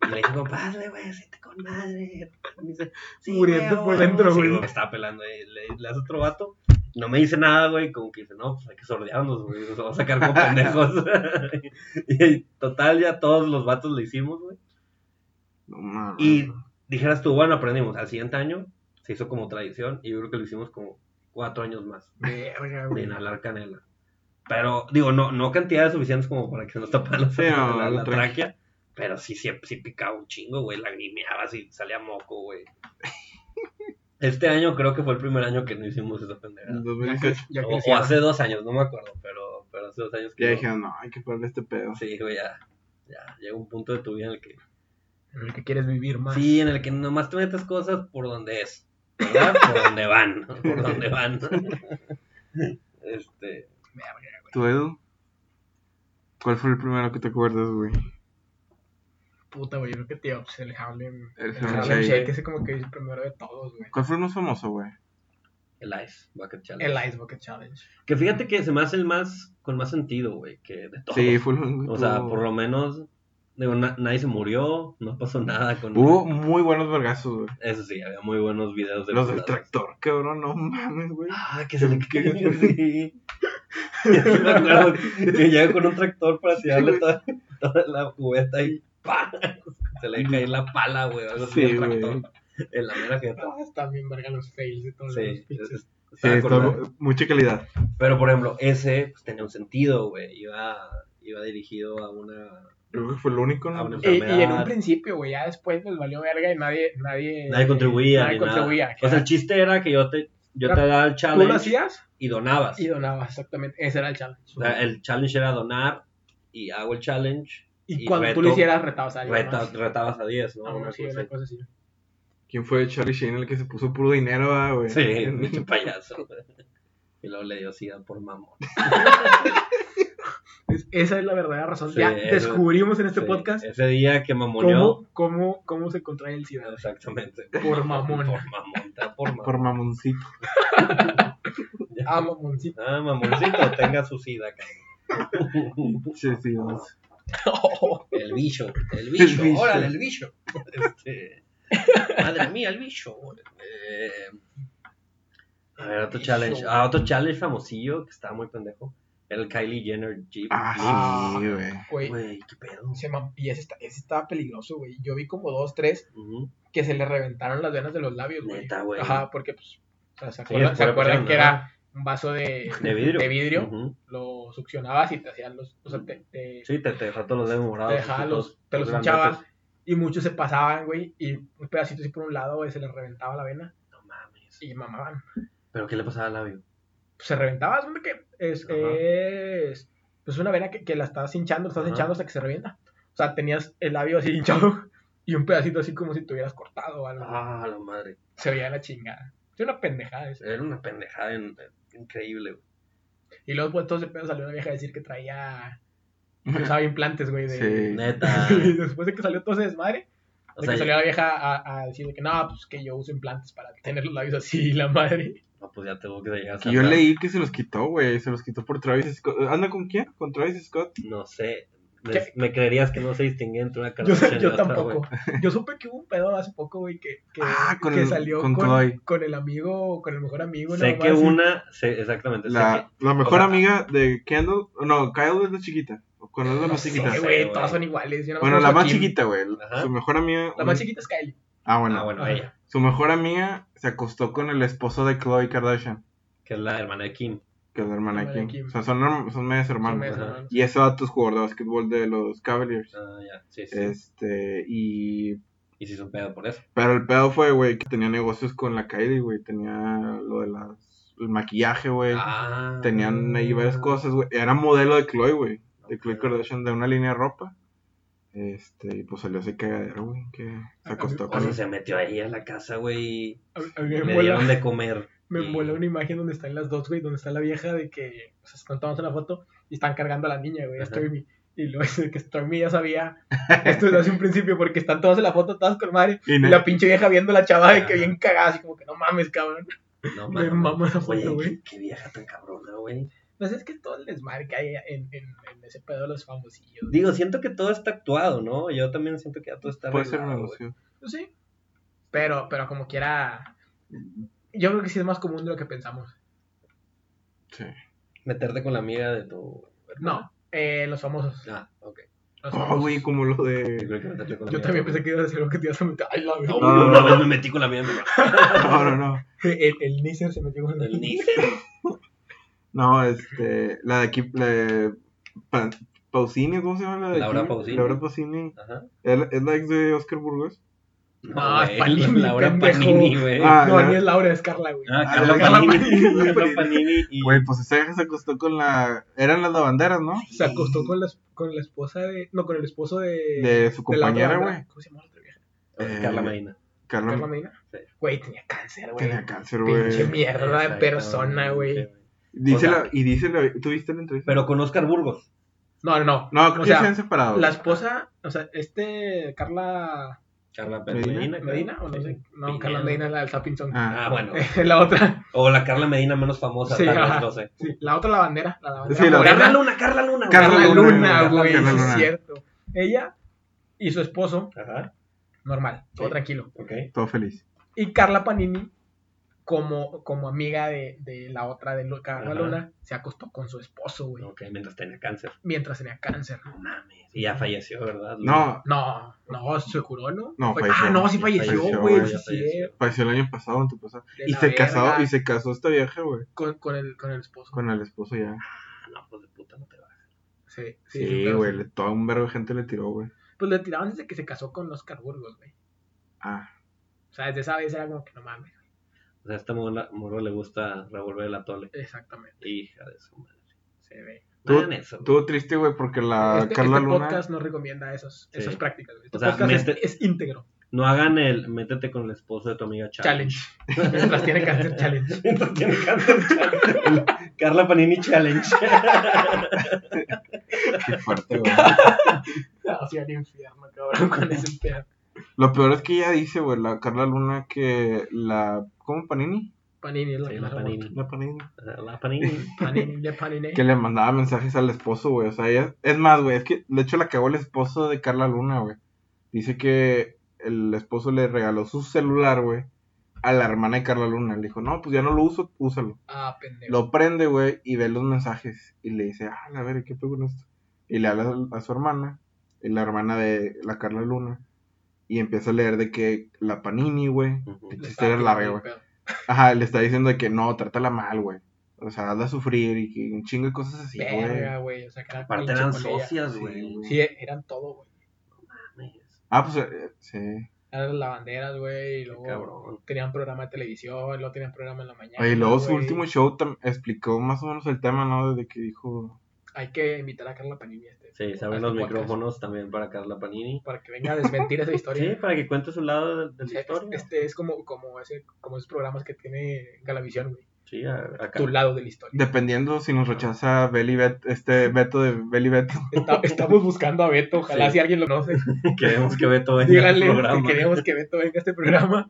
Y le dije, compadre, güey, siente con madre. Y me dice, sí, Muriendo güey, por dentro, huevo". Sí, güey. Me estaba pelando ahí. Le, le hace otro vato. No me dice nada, güey. Como que dice, no, pues hay que sordearnos, güey. Nos vamos a sacar como pendejos. y total, ya todos los vatos le hicimos, güey. no mames. Y dijeras tú, bueno, aprendimos. Al siguiente año se hizo como tradición. Y yo creo que lo hicimos como cuatro años más. Verga, De güey. inhalar canela. Pero, digo, no, no cantidades suficientes como para que se nos tapara la, Sí, no, la- la tráquea. Pero sí, sí, sí picaba un chingo, güey. Lagrimeaba, así salía moco, güey. Este año creo que fue el primer año que no hicimos esa pendejada. En Ya, 2018 ya O, hace dos años, no me acuerdo, pero, pero hace dos años que. ya no. dijeron, no, hay que pararle este pedo. Sí, güey, ya. Ya, llega un punto de tu vida en el que. En el que quieres vivir más. Sí, en el que nomás te metes cosas por donde es. ¿Verdad? Por donde van. Por donde van. Este. ¿Tú, Edu? ¿Cuál fue el primero que te acuerdas, güey? Puta, güey. Yo creo que tío, pues el Harlem. El El Harlem Shake. Shake, ese como que es el primero de todos, güey. ¿Cuál fue el más famoso, güey? El Ice Bucket Challenge. El Ice Bucket Challenge. Que fíjate que se me hace el más. Con más sentido, güey. Que de todos. Sí, fue el. O sea, por lo menos. Digo, na- nadie se murió. No pasó nada con. Hubo muy buenos vergazos, güey. Eso sí, había muy buenos videos de Los del tractor, cabrón, no mames, güey. Ah, que se le cayó, sí. me acuerdo que llega con un tractor para tirarle toda, toda la cubeta y Se le cae la pala, güey. Algo así Sí, güey. En la mera jeta. Ah, están bien verga los fails de todos los Sí, es- Sí, acordado. mucha calidad. Pero por ejemplo, ese pues, tenía un sentido, güey. Iba, iba dirigido a una. Creo que fue el único, ¿no? Y, y en un principio, güey, ya después pues valió verga y nadie, nadie, Nadie contribuía. nadie ni nada. contribuía. O sea, el chiste era que yo te, yo te Era- daba el tú lo challenge hacías y donabas. y donabas, exactamente. Ese era el challenge. O sea, el challenge era donar y hago el challenge. Y y cuando tú reto- lo hicieras, retabas a alguien Reta- más. retabas a 10, ¿no? Ah, Una sí, cosa una así. cosa así. ¿Quién fue Charlie Sheen el que se puso puro dinero, ah, güey? Sí, un pinche payaso. Y luego le dio sida por mamón. Es- esa es la verdadera razón. Sí, ya descubrimos en este Sí, podcast Ese día que mamoneó. cómo, cómo, cómo se contrae el SIDA. Exactamente. Por mamón. Por mamón, por mamón. Por mamoncito. Ah, mamoncito. Ah, mamoncito, tenga su sida, cabrón. Sí, sí, vamos. El bicho, el El bicho, bicho. órale, el bicho. Este, madre mía, el bicho. Eh, a ver, otro Bicho. challenge. Ah, otro challenge famosillo que estaba muy pendejo. Era el Kylie Jenner Jeep. Ah, sí, güey. Güey, qué pedo. se y ese, está- ese estaba peligroso, güey. Yo vi como dos, tres que se le reventaron las venas de los labios, güey. Neta, güey. Ajá, porque, pues, o sea, ¿se acuerdan, ¿se acuerdan que era un vaso de, De vidrio. de vidrio? Lo succionabas y te hacían los, o sea, te, te, Sí, te, te todos los dedos morados. te dejaba los, te los hinchabas y muchos se pasaban, güey, y un pedacito así por un lado, güey, se les reventaba la vena No mames. y mamaban. ¿Pero qué le pasaba al labio? Pues se reventaba, es que es, es pues una vena que, que la estás hinchando, la estás Ajá. hinchando hasta que se revienta. O sea, tenías el labio así hinchado y un pedacito así como si te hubieras cortado o algo. Ah, la madre. Se veía la chingada. Es una pendejada eso. Era una pendejada en- increíble, güey. Y luego pues, todo ese pedo salió una vieja a decir que traía que usaba implantes, güey, de... Sí. Neta. y después de que salió todo ese desmadre, O de sea, que salió la vieja a, a decir de que no, pues que yo uso implantes para tener los labios así, la madre. no, pues ya tengo que llegar a Que yo leí que se los quitó, güey. Se los quitó por Travis Scott. ¿Anda con quién? ¿Con Travis Scott? No sé. Me, creerías que no se distingue entre una Yo, Kardashian yo y otra, tampoco. güey. Yo supe que hubo un pedo hace poco, güey, que, que, Ah, con que el- salió con con, Chloe. con el amigo, con el mejor amigo. Sé que así. una, sé, exactamente, sé La, que- la mejor o sea, amiga de Kendall. No, Kyle es la chiquita. Cuando es la No más sé, chiquita. sé, güey, todas son iguales. yo más Bueno, la más Kim. chiquita, güey. Su mejor amiga. La más chiquita es Kylie. Ah, bueno. ah, bueno, ella, Su mejor amiga se acostó con el esposo de Chloe Kardashian. que es la hermana de Kim. Que es la hermana de Hermana de Kim. Kim. O sea, son, son medias Son hermanos. medias ajá. hermanas. Y ese vato es jugador de básquetbol de los Cavaliers. Ah, ya, sí, sí. Este, y. Y si son pedo por eso. Pero el pedo fue, güey, que tenía negocios con la Kylie, güey. Tenía lo de las. El maquillaje, güey. Ah. Tenían ahí varias cosas, güey. Era modelo de Chloe, güey. De Chloe Kardashian, de una línea de ropa. Este, y pues salió ese cagadero, güey. Que se acostó O con sea, se metió ahí a la casa, güey, y A, a le dieron de comer. Me y- mola una imagen donde están las dos, güey, donde está la vieja de que, o sea, están tomando una foto y están cargando a la niña, güey, a. Stormy. Y luego dice que Stormy ya sabía esto desde hace un principio porque están todas en la foto, todas con madre. Y la pinche vieja viendo a la chava de que bien cagada, así como que no mames, cabrón. No, Me mama esa foto, Oye, güey. qué, qué vieja tan cabrona, güey. Pues es que todo el desmadre que hay en, en, en ese pedo de los famosillos. Digo, siento que todo está actuado, ¿no? Yo también siento que ya todo está Puede ser un negocio. Pues sí. Pero, pero como quiera. Yo creo que sí es más común de lo que pensamos. Sí. Meterte con la amiga de tu... No, eh, los famosos. Ah, ok. Oh, güey, como lo de. que con la Yo también pensé que ibas a decir algo que te ibas a meter. Ay, la No, verdad. No, una no. vez me metí con la mía, No, no, no. El, el Nissan se metió con el Nice. No, este. La de aquí. La de. Pa- Pausini, ¿cómo se llama la de Laura aquí? Pausini. Laura Pausini. Ajá. ¿Es la- es la ex de Oscar Burgos? No, es güey, Panini, Laura. Panini, güey. Ah, no, ni es Laura, es Carla, güey. Ah, Ah, Carla Carla Panini. Carla Panini y... Güey, pues esa vieja se acostó con la. Eran las lavanderas, ¿no? Se acostó con la, con la esposa de. No, con el esposo de. De su de la otra compañera, güey. ¿Cómo se llama la otra vieja? Eh, Carla Medina. Carla. Carla Medina. Sí. Güey, tenía cáncer, güey. Tenía cáncer, Pinche güey. mierda de persona, güey. Dice O sea- la, y dice la. ¿Tuviste la entrevista? Pero con Oscar Burgos. No, no, no. no, creo o que sea, se han separado. La esposa, o sea, este. Carla Carla Medina. Medina. o no sé. No. Carla Medina es la del Tapping Song. Ah. Ah, bueno. la otra. O la Carla Medina menos famosa, Sí, tal vez, no sé. Sí, la otra. La lavandera. Sí, la- morena. Carla Luna, Carla Luna. güey. Carla Carla Luna, güey, es cierto. Ella y su esposo, Ajá, normal, todo Sí. tranquilo. ok. Todo feliz. Y Carla Panini como, como amiga de, de la otra de Lu- Carla Ajá. Luna, se acostó con su esposo, güey, Ok, mientras tenía cáncer. mientras tenía cáncer. No mames. Y ya falleció, ¿verdad? No, No, no, se curó, ¿no? No, Fue- falleció. Ah, no, sí falleció, güey, sí, falleció. falleció el año pasado, antepasado. Y se casó, y se casó esta vieja, güey. con, con, el, con el esposo. Con el esposo ya. Ah, no, pues de puta no te vas. Sí, sí, Sí, güey, sí. todo un verbo de gente le tiró, güey. Pues le tiraban desde que se casó con Oscar Burgos, güey. Ah, O sea, desde esa vez era como que no mames. O sea, a esta morra, morra le gusta revolver el atole. Exactamente. Hija de su madre. Se ve. No eso. estuvo triste, güey, porque la este Carla este Luna. podcast no recomienda esos, Sí. esas prácticas, güey. Este O sea, podcast es- mete- es, íntegro. No hagan el métete con el esposo de tu amiga Challenge. Challenge. Mientras tiene cáncer, challenge. Mientras tiene cáncer challenge. Carla Panini Challenge. Qué fuerte, güey. Así al infierno, cabrón, con ese pedo. Lo peor es que ella dice, güey, la Carla Luna, que la. ¿Cómo Panini? Panini la Sí, Panini. La Panini. La Panini. Panini de Panini. Que le mandaba mensajes al esposo, güey. O sea, ella. Es más, güey, es que de hecho la cagó el esposo de Carla Luna, güey. Dice que el esposo le regaló su celular, güey, a la hermana de Carla Luna. Le dijo, no, pues ya no lo uso, úsalo. Ah, pendejo. Lo prende, güey, y ve los mensajes. Y le dice, ah, a ver, ¿qué pedo con esto? Y le habla a su hermana, y la hermana de la Carla Luna. Y empieza a leer de que la Panini, güey. Es larga, güey. Ajá, le está diciendo de que no, trátala mal, güey. O sea, hazla sufrir y que un chingo de cosas así, Verga, güey. güey. O sea, que era Aparte pinche eran socias, Sí, güey. Sí, eran todo, güey. Mames, Ah, pues, eh, sí. Eran lavanderas, güey. Y qué luego Cabrón. tenían programa de televisión, luego tenían programa en la mañana. Oye, y luego su último show explicó más o menos el tema, ¿no? Desde que dijo... Hay que invitar a Carla Panini a este. Sí, se a abren este los podcast micrófonos también para Carla Panini. Para que venga a desmentir esa Sí, historia. para que cuente su lado de, de Sí, la historia. Este es como, como, ese, como esos programas que tiene Galavisión, güey. Sí, a- acá. Tu lado de la historia. Dependiendo si nos rechaza Beli Bet, este Beto de Beli Beto. Está- estamos buscando a Beto. Ojalá Sí. si alguien lo conoce, Queremos que Beto venga díganle programa. que queremos que Beto venga a este programa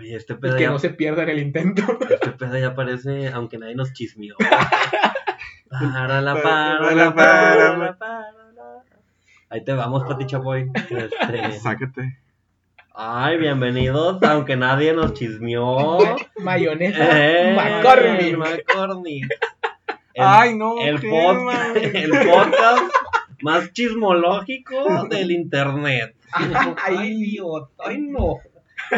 Oye, este y que ya, no se pierda en el intento. este pedo ya parece, aunque nadie nos chismeó. Para la Para la para la para la. Ahí te vamos, Pati Chapoy. Este, Sácate. Ay, bienvenidos, aunque nadie nos chismeó. Mayonesa Eh, McCormick. McCormick. El, Ay, no, el, qué pod- mal. el podcast más chismológico del internet. Ay, Dios, ay no.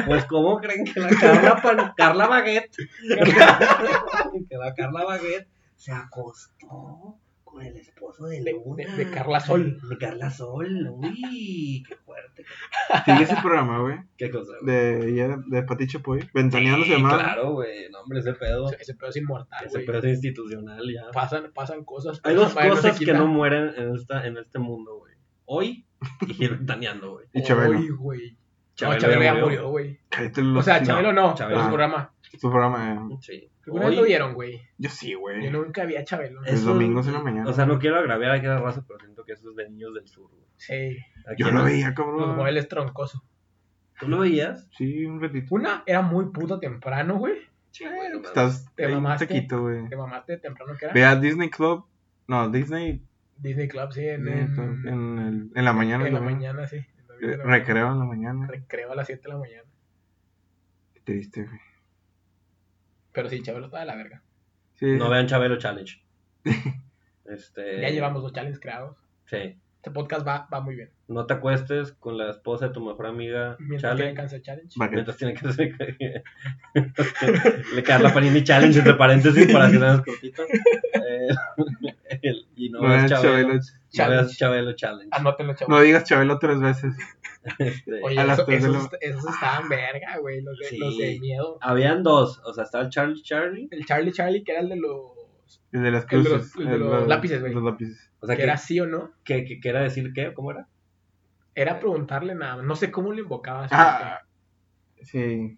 Pues, ¿cómo creen que la Carla, Carla Baguette, que la Carla Baguette se acostó con el esposo de Luna? de- de Carla Sol. De Carla Sol, uy, qué fuerte. Sigue ese programa, güey. Qué cosa, güey. De, de Pati Chapoy. Ventaneando se Sí, llamaba. Claro, güey, no, hombre, ese pedo. Ese- Ese pedo es inmortal, Ese güey. pedo es institucional ya. Pasan, pasan cosas. Hay dos cosas se que no mueren en, esta, en este mundo, güey. Hoy y ventaneando, güey. Y Chabelo. Uy, güey. No, Chabelo Chabelo ya murió. güey. O sea, no, Chabelo no, Chabelo pero su no. programa. Su programa. eh, Sí. ¿Alguna vez lo vieron, güey? Yo sí, güey. Yo nunca vi a Chabelo. Es- Los domingos en la mañana. O sea, no quiero agraviar a la raza, pero siento que eso es de niños del sur, güey. Sí. Yo no- lo veía, Los cabrón. muebles troncoso. ¿Tú lo veías? Sí, un ratito. Una era muy puto temprano, güey. Sí, güey. no. Estás Te ahí un mamaste. taquito, güey. Te mamaste temprano que era. Ve a Disney Club. No, Disney. Disney Club, sí, en, En, en, el- en la mañana. en la también. mañana, sí. En la Eh, mañana. Recreo en la mañana. Recreo a las 7 de la mañana. Qué triste, güey. Pero sí, Chabelo está de la verga. Sí. No vean Chabelo Challenge. Este. Ya llevamos dos challenges creados. Sí. Este podcast va, va muy bien. No te acuestes con la esposa de tu mejor amiga Mientras tienen Challenge. cáncer challenge. Mientras tiene que hacer. Le Carla Panini Challenge entre paréntesis para que veas cortito. Eh, y no No veas Chabelo. Chabelo. No Challenge. veas Chabelo Challenge. Anótenlo, chavos. No digas Chabelo tres veces. Este, Oye, esos, la- esos estaban verga, güey. Los de, Sí. los de miedo. Habían dos. O sea, estaba el Charlie Charlie. El Charlie Charlie, que era el de los. El de las El de los- cruces. el de los lápices, güey. Los lápices. O sea, que que, era sí o no. que, que, que era decir qué, ¿cómo era? Era preguntarle nada más. No sé cómo lo invocabas. Ah, sí.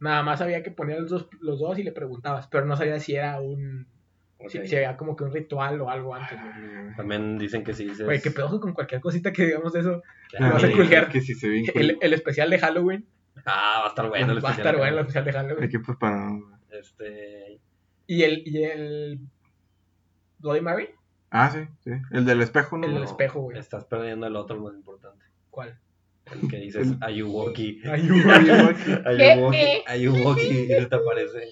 Nada más había que poner los dos, los dos y le preguntabas. Pero no sabía si era un. Si, si había como que un ritual o algo antes, güey. También dicen que sí dices. Güey, qué pedo con cualquier cosita que digamos de eso. que- vas a Ah. Que sí se El, el especial de Halloween. Ah, va a estar bueno. el va a estar bueno el especial de Hay Halloween. que preparar. Este. Y el, y el Bloody Mary, Ah, sí, sí. El del espejo, ¿no? el del espejo, güey. Estás perdiendo el otro más importante. ¿Cuál? El que dices Ayuwoki. Ayuda. Ayuwoki. Ayuwoki. Y se te aparece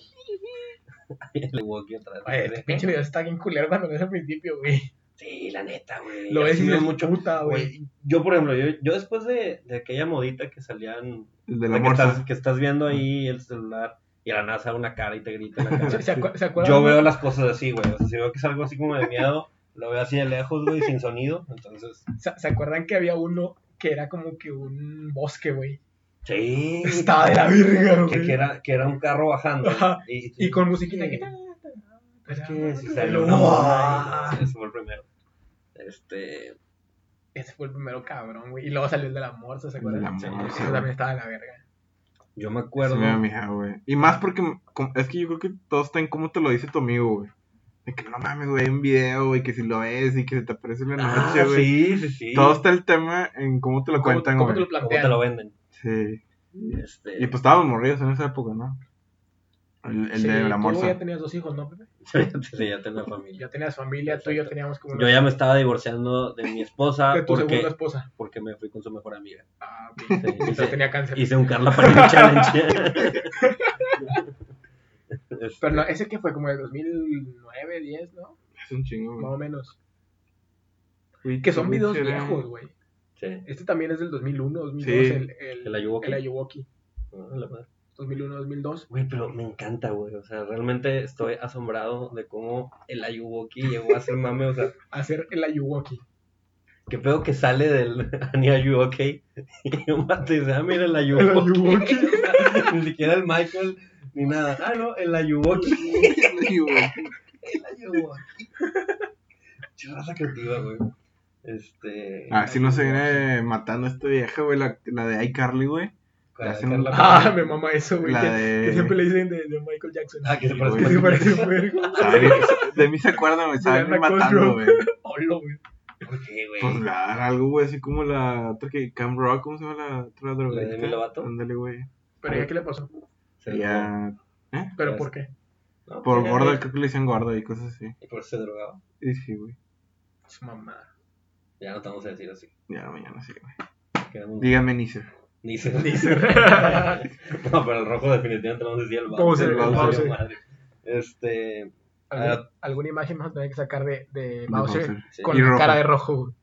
Ewok otra vez. Oye, este pinche video está bien culero cuando lo ves al principio, güey. Sí, la neta, güey. Lo ves y dices, mucho. puta, güey. Yo, por ejemplo, yo, yo después de, de aquella modita que salían, El de la que, estás, que estás viendo ahí el celular y a la nada sale una cara y te grita en la cara. ¿Se, se acu- se acuerdan? Yo veo las cosas así, güey. O sea, si veo que es algo así como de miedo, lo veo así de lejos, güey, sin sonido. Entonces, ¿Se, se acuerdan que había uno que era como que un bosque, güey? sí. Estaba de la virga, que, güey. que era, que era un carro bajando. Y, Y con musiquita que... Es que si salió una morra Ese fue el primero. Este. Ese fue el primero cabrón, güey. Y luego salió el de la morsa, ¿se acuerdan? La Sí, morsa, también estaba de la verga. Yo me Sí acuerdo. da miedo, güey. Y más porque es que yo creo que todo está en cómo te lo dice tu amigo, güey. De que no mames, güey, hay un video, güey, que si lo ves y que se te aparece en la Ah, noche, güey. sí, sí, sí. Todo está el tema en cómo te lo ¿Cómo, cuentan, cómo güey. te lo ¿Cómo te lo venden? Sí. Este. Y pues estábamos morridos en esa época, ¿no? El, el Sí, de la Tú morsa. ya tenías dos hijos, ¿no, Pepe? Sí, ya tengo familia. Ya tenías familia, tú y yo teníamos como... Yo ya me estaba divorciando de mi esposa De tu segunda porque, esposa. porque me fui con su mejor amiga. Ah, ok. Sí, hice, tenía cáncer. hice un Carla Panini Challenge. Este, Pero no, ese que fue como de 2009, 10, ¿no? Es un chingo, Más o menos. Güey, Que son videos sí era- viejos, güey. sí. Este también es del 2001, 2002, Sí. el, el, El Ayuwoki. el Ayuwoki. Ah, la madre. 2001, 2002. Güey, pero me encanta, güey. O sea, realmente estoy asombrado de cómo el Ayuwoki llegó a ser mame. O sea, Hacer el Ayuwoki. qué pedo que sale del Ani Ayuwoki. Y un vato dice, ah, mira el El Ayuwoki. Ayuwoki. ni siquiera el Michael, ni nada. Ah, no, el Ayuwoki. El Ayuwoki. Churraza creativa, güey. Este. Ah, si no se viene matando esta vieja, güey, la, la de iCarly, güey. La hacen Ah, me mama eso, güey. La Que, de- que siempre le dicen de, de Michael Jackson. Ah, que se Sí, parece güey. Que se a parece Michael un vergo. Sabe, De mí se acuerdan, güey. Saben matando, güey. Hola, güey. ¿Por qué, güey? Pues dar algo, güey, así como la otra que Cam Rock, ¿cómo se llama la otra drogadicta? Demi Lovato? Ándale, güey. Pero ya, ¿qué le pasó? Se Ya. ¿Eh? ¿Pero Pues- por qué? Por gorda, ya- creo que le dicen gorda y cosas así. Y por eso se drogaba. Y sí, güey. Su mamá. Ya no te vamos a decir así. Ya mañana sí, güey. Dígame, Nisser. Ni se Ni se- No, pero el rojo definitivamente a decir el Bowser, el el Bowser, Bowser. madre. Este. ¿Alguna, alguna imagen vamos a tener que sacar de, de De Bowser sí. con Y la rojo. cara de rojo?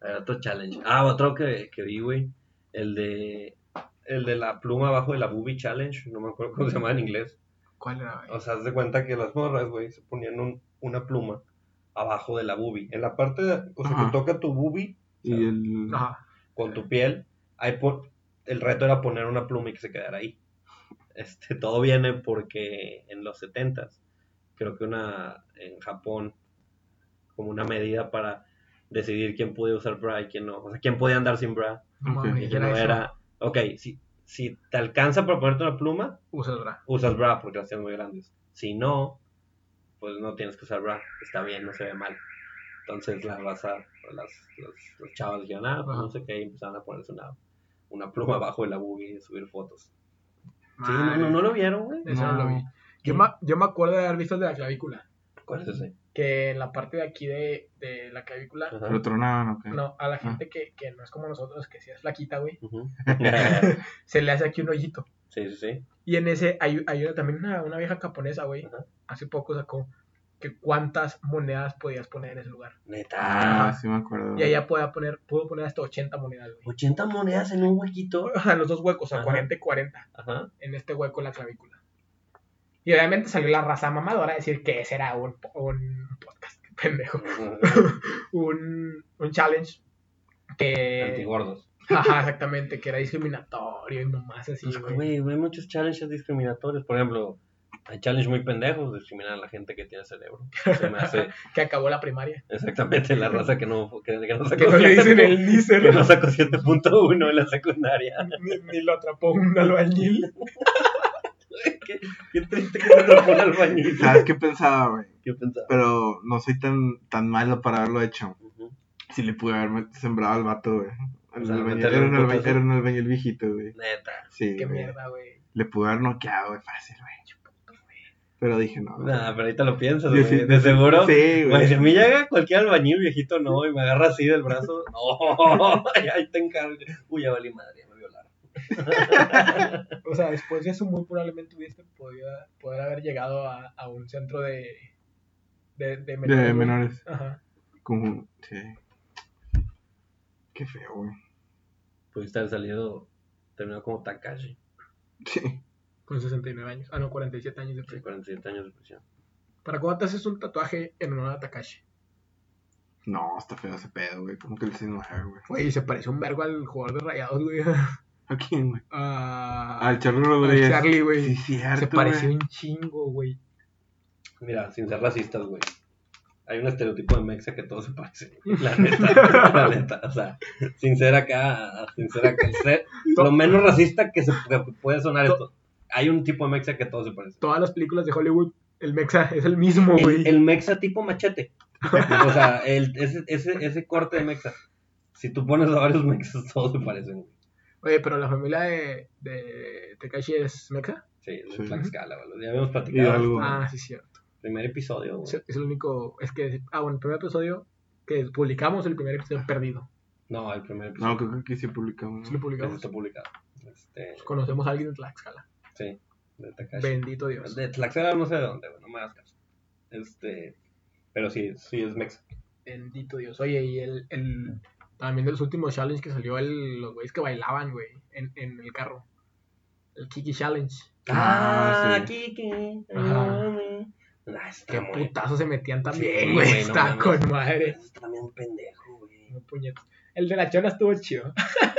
a ver, otro challenge. Ah, otro que, que vi, güey. El de. El de la pluma abajo de la boobie challenge. No me acuerdo cómo se llama en inglés. ¿Cuál era, güey? O sea, haz de cuenta que las morras, güey, se ponían un- una pluma abajo de la boobie. En la parte, de, o sea, Ajá. que toca tu boobie Y el. Ajá. con tu piel, ahí el reto era poner una pluma y que se quedara ahí. Este, todo viene porque en los 70s, creo que una en Japón, como una medida para decidir quién podía usar bra y quién no. O sea, quién podía andar sin bra No Ok. mames, y ¿qué quién no era. Ok, si, si te alcanza para ponerte una pluma, Usa el bra. usas bra porque las tienes muy grandes. Si no, pues no tienes que usar bra. Está bien, no se ve mal. Entonces la raza, las, las, los chavos dijeron, ah, pues no sé qué, y empezaron a ponerse una, una pluma abajo de la boobie y subir fotos. Sí, no, no, no lo vieron, güey. Eso no, No. lo vi. Yo, me, yo me acuerdo de haber visto el de la clavícula. ¿Cuál es ese? Que en la parte de aquí de, de la clavícula, Ajá. Lo tronaban, ok. no, a la gente que, que no es como nosotros, que si es flaquita, güey, se le hace aquí un hoyito. sí, sí, sí. Y en ese hay, hay una- también una, una vieja japonesa, güey, hace poco sacó que cuántas monedas podías poner en ese lugar. Neta. Ah, sí me acuerdo. Y ella podía poner, pudo poner hasta 80 monedas, güey. 80 monedas en un huequito. O sea, en los dos huecos, o sea, Ajá. 40 y 40 Ajá. en este hueco en la clavícula. Y obviamente salió la raza mamadora a decir que ese era un, un podcast, pendejo. un, un challenge que... Antigordos. Ajá, exactamente, que era discriminatorio y nomás así, Pues, güey. güey, hay muchos challenges discriminatorios. Por ejemplo, hay challenges muy pendejos, discriminar a la gente que tiene cerebro. Se me hace Que acabó la primaria. exactamente la raza que no, que, que no sacó Que no le dicen siete- el nícer, que no sacó 7.1 en la secundaria. ni, ni lo atrapó un albañil. qué, qué triste que se atrapó el albañil. ¿Sabes qué pensaba, güey? ¿Qué pensaba? Pero no soy tan, tan malo para haberlo hecho. Si le pude haber sembrado al vato, güey. O sea, era, un un albañil, era un albañil viejito, güey. Neta. Sí, Qué mierda, güey. Le pude haber noqueado, güey, fácil, güey. Pero dije, no. güey. Nah, pero ahorita lo piensas, güey. sí- De seguro. Sí, Güey, si a mí llega cualquier albañil viejito, no, y me agarra así del brazo, no, ahí te encargo. Uy, ya valí madre, ya me violaron. O sea, después de eso, muy probablemente hubiese podido poder haber llegado a, a un centro de. de, de menores. De menores. Ajá. Como, sí. Qué feo, güey. Pudiste haber salido, terminado como Takashi. Sí. Con 69 años. Ah, no, 47 años de Sí, prisión. 47 años de prisión. ¿Para cuándo te haces un tatuaje en honor a Takashi? No, está feo ese pedo, güey. Como que el 69, güey. Güey, se parece un vergo al jugador de rayados, güey. ¿A quién, güey? A. Al Charlie al Rodríguez. Charlie, güey. Sí, cierto, se pareció un chingo, güey. Mira, sin ser racistas, güey. Hay un estereotipo de Mexa que todos se parecen. La neta, la neta. O sea, sin ser acá, sin ser acá. ser- lo menos racista que se que puede sonar esto. Hay un tipo de Mexa que todos se parecen. Todas las películas de Hollywood, el Mexa es el mismo, güey. El, el Mexa tipo machete. O sea, el, ese, ese, ese corte de Mexa. Si tú pones a varios Mexas, todos se parecen. güey. Oye, pero la familia de, de Takashi es Mexa. Sí, es Sí. Tlaxcala, güey. Ya habíamos platicado. Esto. Ah, sí, cierto. Primer episodio, güey. Es, es el único. Es que. Ah, bueno, el primer episodio que publicamos, el primer episodio perdido. No, el primer episodio. No, creo que aquí sí publicamos. Sí lo publicamos. está publicado. Este, Conocemos a alguien de Tlaxcala. Sí, de Takashi. Bendito Dios. De Tlaxcala no sé de dónde, güey, no me hagas caso. Este, pero sí, sí es Mexa. Bendito Dios. Oye, y el, el también de los últimos challenges que salió el, los güeyes que bailaban, güey, en, en el carro. El Kiki Challenge. Ah, Kiki. Ajá. Ah, Qué muy- putazos se metían Sí, también, güey, güey. no Está con madre. Está también un pendejo, güey. No, puñetas. El de la chona estuvo chido.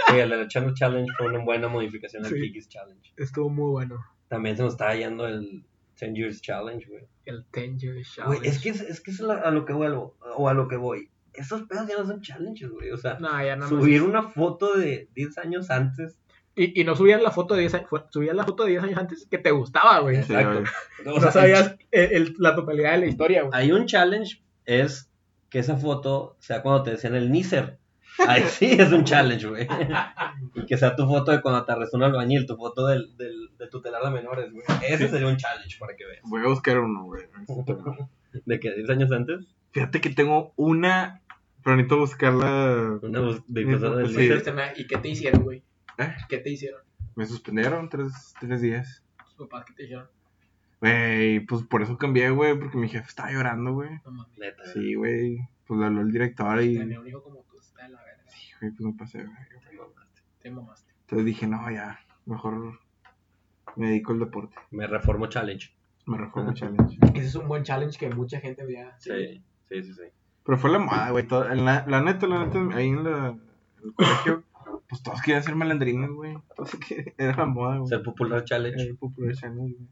Sí, el de la Channel Challenge fue una buena modificación al Sí. Kiki's Challenge. Estuvo muy bueno. También se nos estaba yendo el 10 Years Challenge, güey. El Danger Challenge. Güey, es que es, es que es la- a lo que vuelvo, o a lo que voy. Esos pedos ya no son challenges, güey. O sea, No, ya más. subir una foto de 10 años antes. Y, y no subías la foto de 10 años, subías la foto de 10 años antes que te gustaba, güey. Sí, Exacto. güey. O no sea, sabías el- el- la totalidad de la historia, güey. Hay un challenge, es que esa foto sea cuando te decían el Nícer. Ahí sí es un challenge, güey. Y que sea tu foto de cuando te arrestó un albañil, tu foto del, del, de tutelar a menores, güey. Ese sería un challenge para que veas. Voy a buscar uno, güey. ¿De que 10 años antes? Fíjate que tengo una. Pero necesito buscarla. Una bus- disfrazada del Sí. ¿Y qué te hicieron, güey? ¿Eh? ¿Qué te hicieron? Me suspendieron tres, tres días. Tus papás, ¿qué te hicieron? Güey, pues por eso cambié, güey. Porque mi jefe estaba llorando, güey. No. Sí, güey. Pues le habló el director y. Tenía un hijo como tú, está de la verga. Güey, pues me pasé, güey. Te mamaste. Entonces dije, no, ya. Mejor me dedico al deporte. Me reformo challenge. Me reformo challenge. Ese es un buen challenge que mucha gente veía. Sí, sí, sí, sí. Pero fue la moda, güey. La, la neta, la neta, ahí en, la, en el colegio, pues todos querían ser malandrines, güey. Todos querían- era la moda, güey. Ser popular challenge. el popular challenge, güey.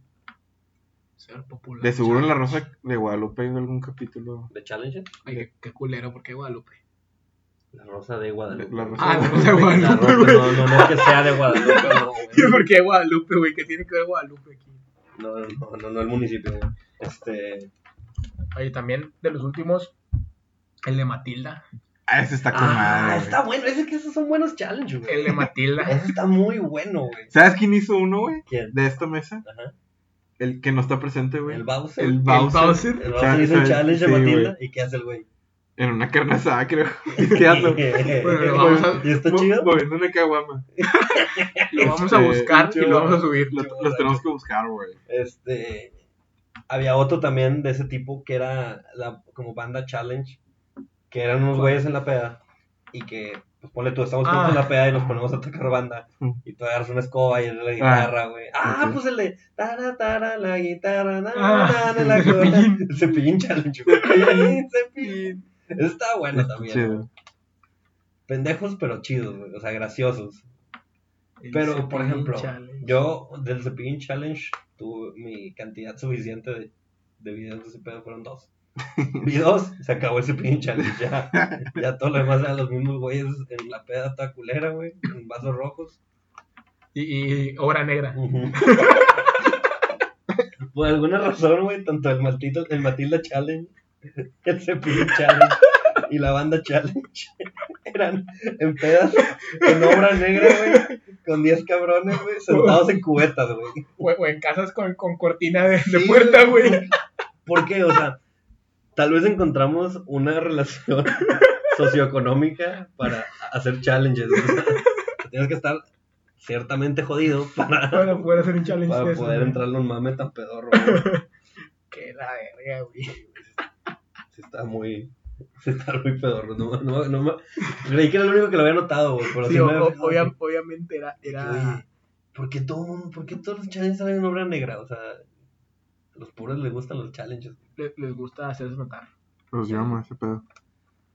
Ser popular. De seguro en La Rosa de Guadalupe hay algún capítulo. ¿De challenges? Ay, qué, qué culero, ¿por qué Guadalupe? La Rosa de Guadalupe. La Rosa Ah, de la Rosa de La Guadalupe, Rosa, no, no, no que sea de Guadalupe, no, güey. ¿Por qué Guadalupe, güey? ¿Qué tiene que ver Guadalupe aquí? No, no, no, no el municipio, güey. Este. Oye, también de los últimos, el de Matilda. Ah, ese está con Ah, madre. está güey. bueno. Es que esos son buenos challenges, güey. El de Matilda. Ese está muy bueno, güey. ¿Sabes quién hizo uno, güey? ¿Quién? De esta mesa. Ajá. El que no está presente, güey. El Bowser. El El Bowser. Bowser. Bowser hizo un ¿Sabes? challenge Sí, a Matilda. güey. ¿Y qué hace el güey? En una carne asada, creo. ¿Qué hace? Bueno, lo vamos a, ¿Y está chido? Moviendo una caguama. lo vamos a Este, buscar y lo vamos a subir. Lo- los tenemos que buscar, güey. Este. Había otro también de ese tipo que era la, como banda challenge. Que eran unos güeyes en la peda. Y que, pues ponle tú, estamos juntos Ah. en la peda y nos ponemos a tocar banda. Y tú agarras una escoba y la guitarra, güey. Ah, pues el de. Tara, tara, la guitarra, na, Ah, na, na, la cepillín. El cepillín challenge, güey. Cepillín, está bueno Está también. chido. Pendejos, pero chidos, güey. O sea, graciosos. El Pero, por ejemplo, Challenge. yo del Cepillín Challenge tuve mi cantidad suficiente de, de videos de ese pedo, fueron dos. Vi dos, se acabó el Cepillín Challenge. Ya, ya todo lo demás eran los mismos güeyes en la peda toda culera, güey, en vasos rojos. Y, y obra negra. Por alguna razón, güey, tanto el, Maltito, el Matilda Challenge, el Cepillín Challenge y la banda Challenge eran en pedas en obra negra, güey, con 10 cabrones, güey, sentados en cubetas, güey. O, en casas con, con cortina de, de Sí, puerta, güey. ¿Por qué? O sea, tal vez encontramos una relación socioeconómica para hacer challenges. O sea, tienes que estar ciertamente jodido para, Para poder hacer un challenge para eso, poder güey. entrarle un mame tan pedorro. güey. Que la verga, güey. Está muy... está muy pedorro. No, no, no, creí que era el único que lo había notado, güey. Pero Sí, sí o- me había o- fijado obvia- que- obviamente era, era Oye, ¿por qué, todo, ¿por qué todos los challenges salen en obra negra? O sea, a los pobres les gustan los challenges. le- les gusta hacerse notar. Los llamo ese pedo.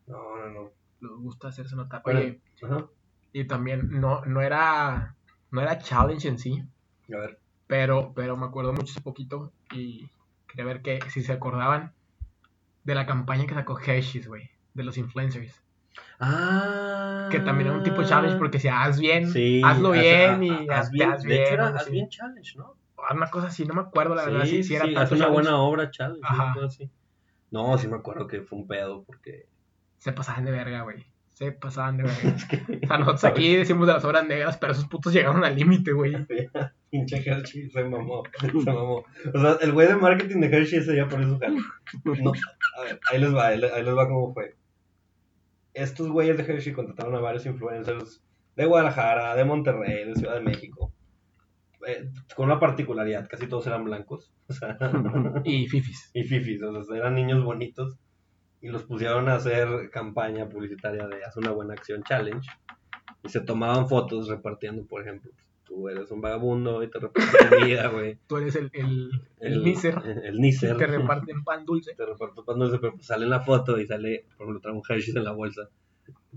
No, no, no. Les gusta hacerse notar. Bueno. Oye, Ajá. y también no, no era no era challenge en sí, A ver. pero, pero me acuerdo mucho hace poquito y quería ver que si se acordaban de la campaña que sacó Hershey's, güey, de los influencers. Ah. Que también era un tipo de challenge porque si haz bien, Sí, hazlo haz- bien haz- y haz haz, bien. haz De bien. hecho, era algo haz bien challenge, ¿no? Una cosa así, no me acuerdo la verdad si, era sí, tanto haz una challenge. buena obra challenge. Ajá. así. No, sí me acuerdo que fue un pedo porque. Se pasaban de verga, güey. Se pasaban de verga. O sea, nosotros aquí decimos de las obras negras, pero esos putos llegaron al límite, güey. Pinche Hershey se mamó. Se mamó. O sea, el güey de marketing de Hershey ese ya por eso jala. No, a ver, ahí les va, ahí les, ahí les va cómo fue. Estos güeyes de Hershey contrataron a varios influencers de Guadalajara, de Monterrey, de Ciudad de México. Eh, con una particularidad, casi todos eran blancos. O sea, Y fifis. y fifis, o sea, eran niños bonitos. Y los pusieron a hacer campaña publicitaria de Haz una buena acción challenge. Y se tomaban fotos repartiendo, por ejemplo, tú eres un vagabundo y te reparto comida, güey. Tú eres el, el, el, nícer. El nícer. Te reparten pan dulce. Te reparto pan dulce, pero pues sale en la foto y sale, por ejemplo, trae un Hershey's en la bolsa.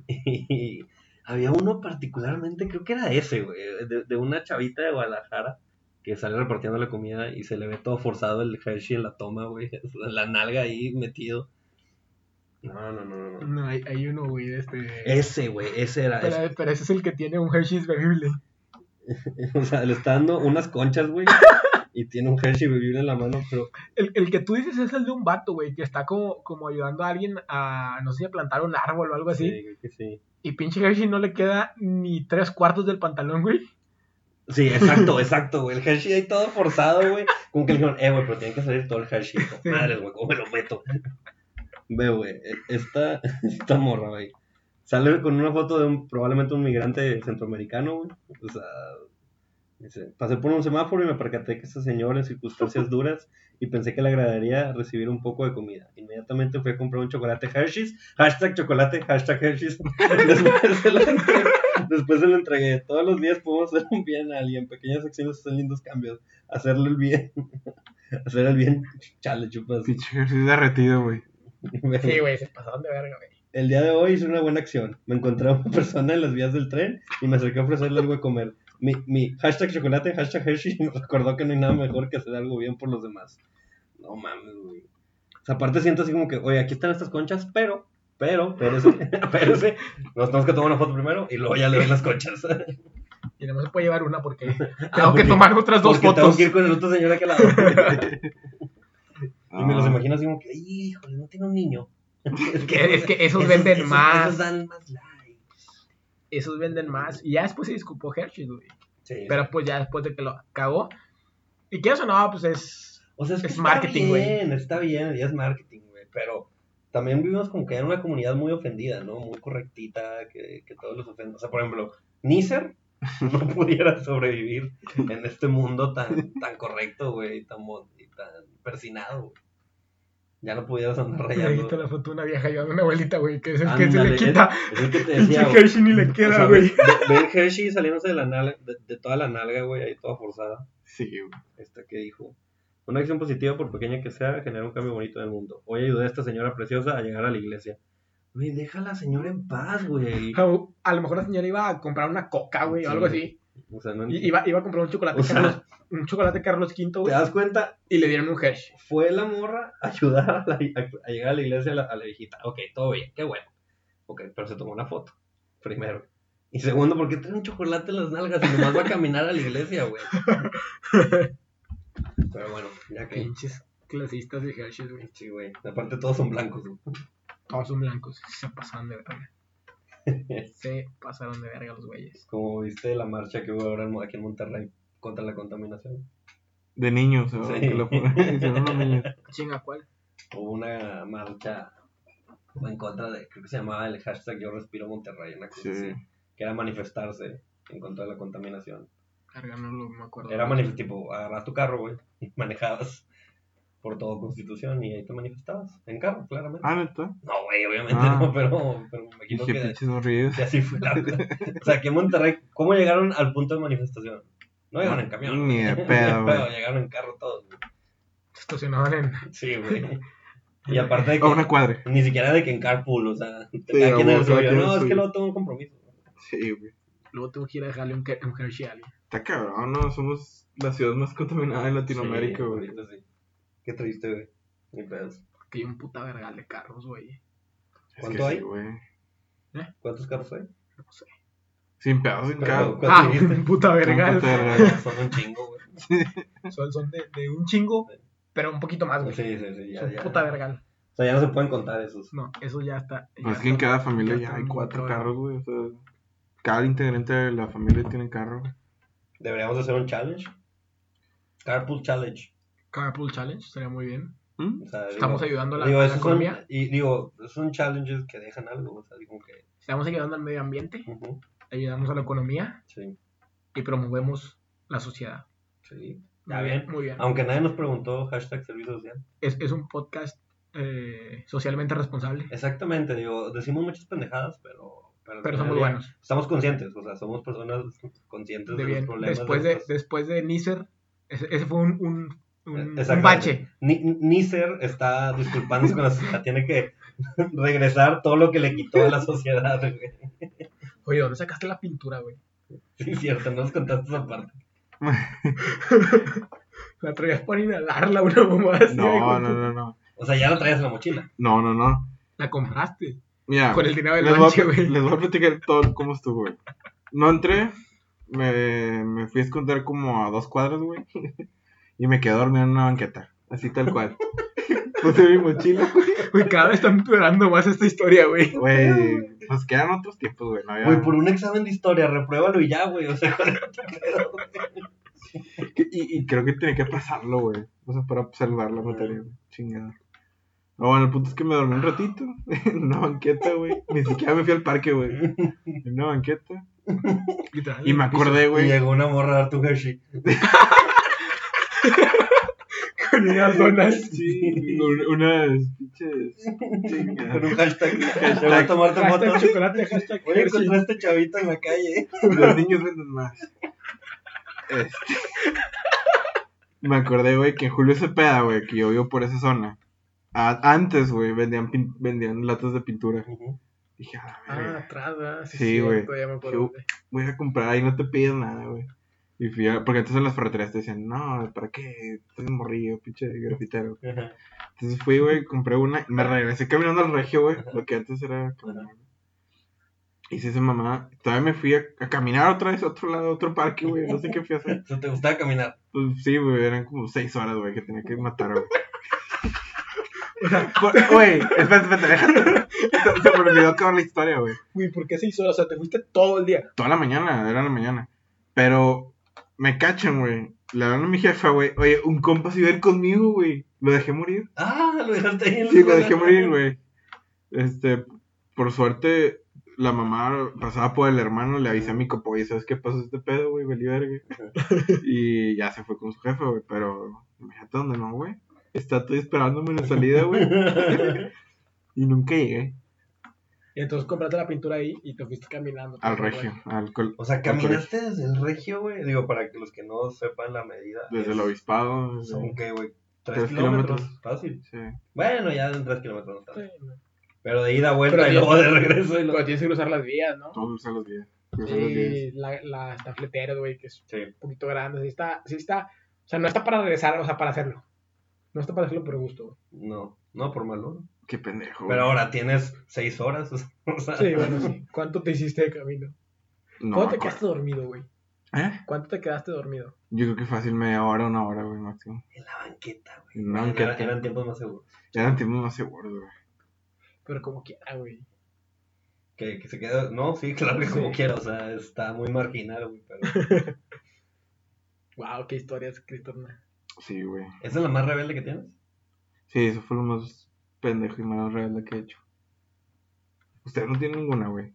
Y había uno particularmente, creo que era ese, güey, de, de una chavita de Guadalajara que sale repartiendo la comida y se le ve todo forzado el Hershey en la toma, güey, la nalga ahí metido. No, no, no, no. no. No, hay, hay uno, güey, de este. Ese, güey, ese era. ese. pero, pero ese es el que tiene un Hershey's bebible. O sea, le está dando unas conchas, güey, y tiene un Hershey bebible en la mano, pero El, el que tú dices es el de un vato, güey, que está como, como ayudando a alguien a, no sé, a plantar un árbol o algo así. sí, que sí. Y pinche Hershey no le queda ni tres cuartos del pantalón, güey. Sí, exacto, exacto, güey. El Hershey ahí todo forzado, güey. Como que le dijeron, eh, güey, pero tiene que salir todo el Hershey. Madre, güey, ¿cómo me lo meto? Ve, güey, esta, esta morra, güey. Sale con una foto de un, probablemente un migrante centroamericano, güey. O sea, dice, pasé por un semáforo y me percaté que este señor en circunstancias duras y pensé que le agradaría recibir un poco de comida. Inmediatamente fui a comprar un chocolate Hershey's, hashtag chocolate, hashtag Hershey's. Después se lo entregué. Todos los días podemos hacer un bien a alguien. Pequeñas acciones hacen lindos cambios. Hacerle el bien. Hacer el bien. Chale, chupas. Pinche derretido, güey. Sí, güey, se pasaron de verga, güey. El día de hoy hice una buena acción. Me encontré a una persona en las vías del tren y me acerqué a ofrecerle algo de comer. Mi, mi hashtag chocolate, hashtag Hershey me recordó que no hay nada mejor que hacer algo bien por los demás. No mames, güey. O sea, aparte siento así como que, oye, aquí están estas conchas, pero, pero, espérese, espérese. Nos tenemos que tomar una foto primero y luego ya le doy las conchas. Y no se puede llevar una porque tengo Ah, porque- que tomar otras dos Porque tengo fotos. que ir con el otro señor aquí y me los Ah, imagino así como que, híjole, no tiene un niño. Es que, es que esos venden esos- más. Esos dan más likes. Esos venden más. Y ya después se disculpó Hershey, güey. Sí, Pero pues ya después de que lo cagó. Y que eso no, pues es. O sea, es, que Es está marketing, güey. bien, está bien, ya es marketing, güey, pero también vivimos como que en una comunidad muy ofendida, ¿no? Muy correctita, que, que todos los ofenden. O sea, por ejemplo, Nisser no pudiera sobrevivir en este mundo tan, tan correcto, güey, tan persinado, güey. Ya no pudieras andar rayando. la foto de una vieja a una abuelita, güey. Que es el que se le quita. Es el que te decía. Hershey ni le O queda, güey. ve el Hershey saliéndose de, la nalga, de, de toda la nalga, güey, ahí toda forzada. Sí, güey. Esta que dijo. Una acción positiva, por pequeña que sea, genera un cambio bonito en el mundo. Hoy ayudé a esta señora preciosa a llegar a la iglesia. Güey, deja a la señora en paz, güey. A, lo mejor la señora iba a comprar una coca, güey, o algo así. O sea, no Y iba, iba a comprar un chocolate O sea, Carlos, un chocolate Carlos V, ¿Te das cuenta? Y le dieron un Hershey. Fue la morra a ayudar a, la- a- a llegar a la iglesia a la, a la viejita. Ok, todo bien, qué bueno. Ok, pero se tomó una foto. Primero. Y segundo, ¿por qué trae un chocolate en las nalgas y nomás va a caminar a la iglesia, güey? Pero bueno, ya que. Pinches clasistas de Hershey, güey. Sí, güey. Aparte, todos son blancos, güey. Todos son blancos. Se pasaron de verga. Se pasaron de verga los güeyes. Como viste la marcha que hubo ahora aquí en Monterrey contra la contaminación. De niños, ¿no? Sí. Que lo hicieron unos niños. Chinga, ¿cuál? Hubo una marcha en contra de, creo que se llamaba el hashtag Yo Respiro Monterrey, una cosa Sí. así, que era manifestarse en contra de la contaminación. Carga, no lo me acuerdo. Era manif- tipo, agarras tu carro, güey, y manejabas por todo Constitución y ahí te manifestabas. En carro, claramente. Ah, neta. No, güey, obviamente Ah. no, pero, pero me imagino Dije, que, que así fue la. O sea, aquí en Monterrey, ¿cómo llegaron al punto de manifestación? No llegaron en camión. Ni de güey. pedo, güey. Llegaron en carro todos, güey. Se estacionaban en. Sí, güey. Y aparte de que A una cuadra. ni siquiera de que en carpool, o sea, Sí, cada quien cada suyo. No, es que luego tengo un compromiso. Sí, güey. Luego tengo que ir a dejarle un, un Hershey a alguien. Está cabrón, ¿no? Somos la ciudad más contaminada en Latinoamérica, güey. sí. Qué triste, güey. Ni pedos. Que hay un puta vergal de carros, güey. Es ¿Cuánto que hay? Sí, güey. ¿Cuántos carros hay? No sé. Sin pedos en Pero- cada. ¿Cuánto Ah, puta vergal. Son un chingo, güey. Son, son de, de un chingo, pero un poquito más, güey. Sí, sí, sí. Ya, Son ya. puta vergal. O sea, ya no se pueden contar esos. No, eso ya está. ya Pues es que en cada familia ya ya hay cuatro carros, güey. O sea, cada integrante de la familia tiene carro. güey. Deberíamos hacer un challenge. Carpool challenge. Carpool Challenge, sería muy bien. ¿Mm? O sea, Estamos digo, ayudando a la, digo, a la esos son, economía. y digo, son challenges que dejan algo, o sea, digo que... Estamos ayudando al medio ambiente, ayudamos a la economía sí, y promovemos la sociedad. sí. Muy bien. Muy bien. Aunque nadie nos preguntó hashtag servicio social. Es, es un podcast eh, socialmente responsable, Exactamente, digo, decimos muchas pendejadas, pero... Pero, pero día buenos. Estamos conscientes, o sea, somos personas conscientes de, De los bien. problemas. Después de, estos- después de Nisser, ese, ese fue un, un, un, bache. Ni- Nícer está disculpándose con la sociedad, tiene que regresar todo lo que le quitó a la sociedad, güey. Oye, ¿dónde sacaste la pintura, güey? Sí, cierto, no nos contaste esa parte. La traías para inhalarla, una mamá así. No, güey, no, no, no. O sea, ya la traías en la mochila. No, no, no. La compraste. Mira, Con el dinero del a, güey. les voy a platicar todo cómo estuvo, güey. No entré, me, me fui a esconder como a dos cuadras, güey. Y me quedé dormido en una banqueta. Así tal cual. Puse mi mochila, Güey, cada vez está empeorando más esta historia, güey. güey. Pues quedan otros tiempos, güey. No había... Güey, por un examen de historia, repruébalo y ya, güey. O sea, y, y creo que tenía que pasarlo, güey. O sea, para salvar la materia, güey. Chingada. No, bueno, el punto es que me dormí un ratito en una banqueta, güey. Ni siquiera me fui al parque, güey. En una banqueta. Y me acordé, Y güey. llegó una morra a dar tu Hershey. Con unas donas. Sí, un- unas pinches. Con un hashtag. Te voy a tomarte Hashtag fotos. chocolate, hashtag Oye, Hershey. encontré a este chavito en la calle. Los niños venden más. Este. Me acordé, güey, que en Julio Cepeda, güey, que yo vivo por esa zona. a- antes, güey, vendían, pin- vendían latas de pintura. Dije, a Ah, atrás, ¿verdad? Sí, güey. Voy a comprar ahí, no te piden nada, güey. Y fui a- porque antes en las ferreterías te decían, no, ¿para qué? Estás morrillo, pinche grafitero. Ajá. Entonces fui, güey, compré una y me regresé caminando al regio, güey. Lo que antes era caminar. Hice esa mamá. Todavía me fui a, a caminar otra vez a otro lado, a otro parque, güey. No sé qué fui a hacer. O sea, ¿Te gustaba caminar? Pues sí, güey, eran como seis horas, güey, que tenía que matar, güey. Por- Güey, espérate, espérate. Se, se me olvidó acabar la historia, güey. Güey, ¿por qué seis horas? O sea, te fuiste todo el día. Toda la mañana, era la mañana. Pero me cachan, güey. Le hablan a mi jefa, güey. Oye, un compa se iba a ir conmigo, güey. Lo dejé morir. Ah, lo dejaste ahí en la Sí, lo dejé morir, güey. Este, por suerte, la mamá pasaba por el hermano, le avisé a mi copo, oye, ¿sabes qué pasó este pedo, güey? Valí verga. Y ya se fue con su jefe, güey. Pero, imagínate dónde no, güey. Está todo esperándome en la salida, güey. Y nunca llegué Y entonces compraste la pintura ahí y te fuiste caminando. al regio, al col- O sea, caminaste desde el regio, güey. Digo, para que los que no sepan la medida. Desde el obispado. desde- Son que, güey, tres, Tres kilómetros. Fácil. Sí. Bueno, ya en tres kilómetros no tanto. Sí, no. Pero de ida, vuelta Pero y luego de regreso. Y lo... Pero tienes que cruzar las vías, ¿no? Todos. Usan los días. Y la, güey, que es Sí. un poquito grande. Sí está, sí está. O sea, no está para regresar, o sea, para hacerlo. No está para hacerlo por gusto, güey. No, no por malo. Qué pendejo. Pero ahora tienes seis horas. O sea, Sí, bueno, sí. ¿Cuánto te hiciste de camino? No, ¿Cuánto te quedaste dormido, güey? ¿Eh? ¿Cuánto te quedaste dormido? Yo creo que fácil media hora, una hora, güey, máximo. En la banqueta, güey. En Era- banqueta. eran tiempos más seguros. Ya eran tiempos más seguros, güey. Pero como quiera, güey. Que, que se quede. No, sí, claro que como quiera. O sea, está muy marginal, güey. Pero... Wow, qué historias, Cristóbal. Sí, güey. ¿Esa es la más rebelde que tienes? Sí, eso fue lo más pendejo y más real que he hecho. Usted no tiene ninguna, güey.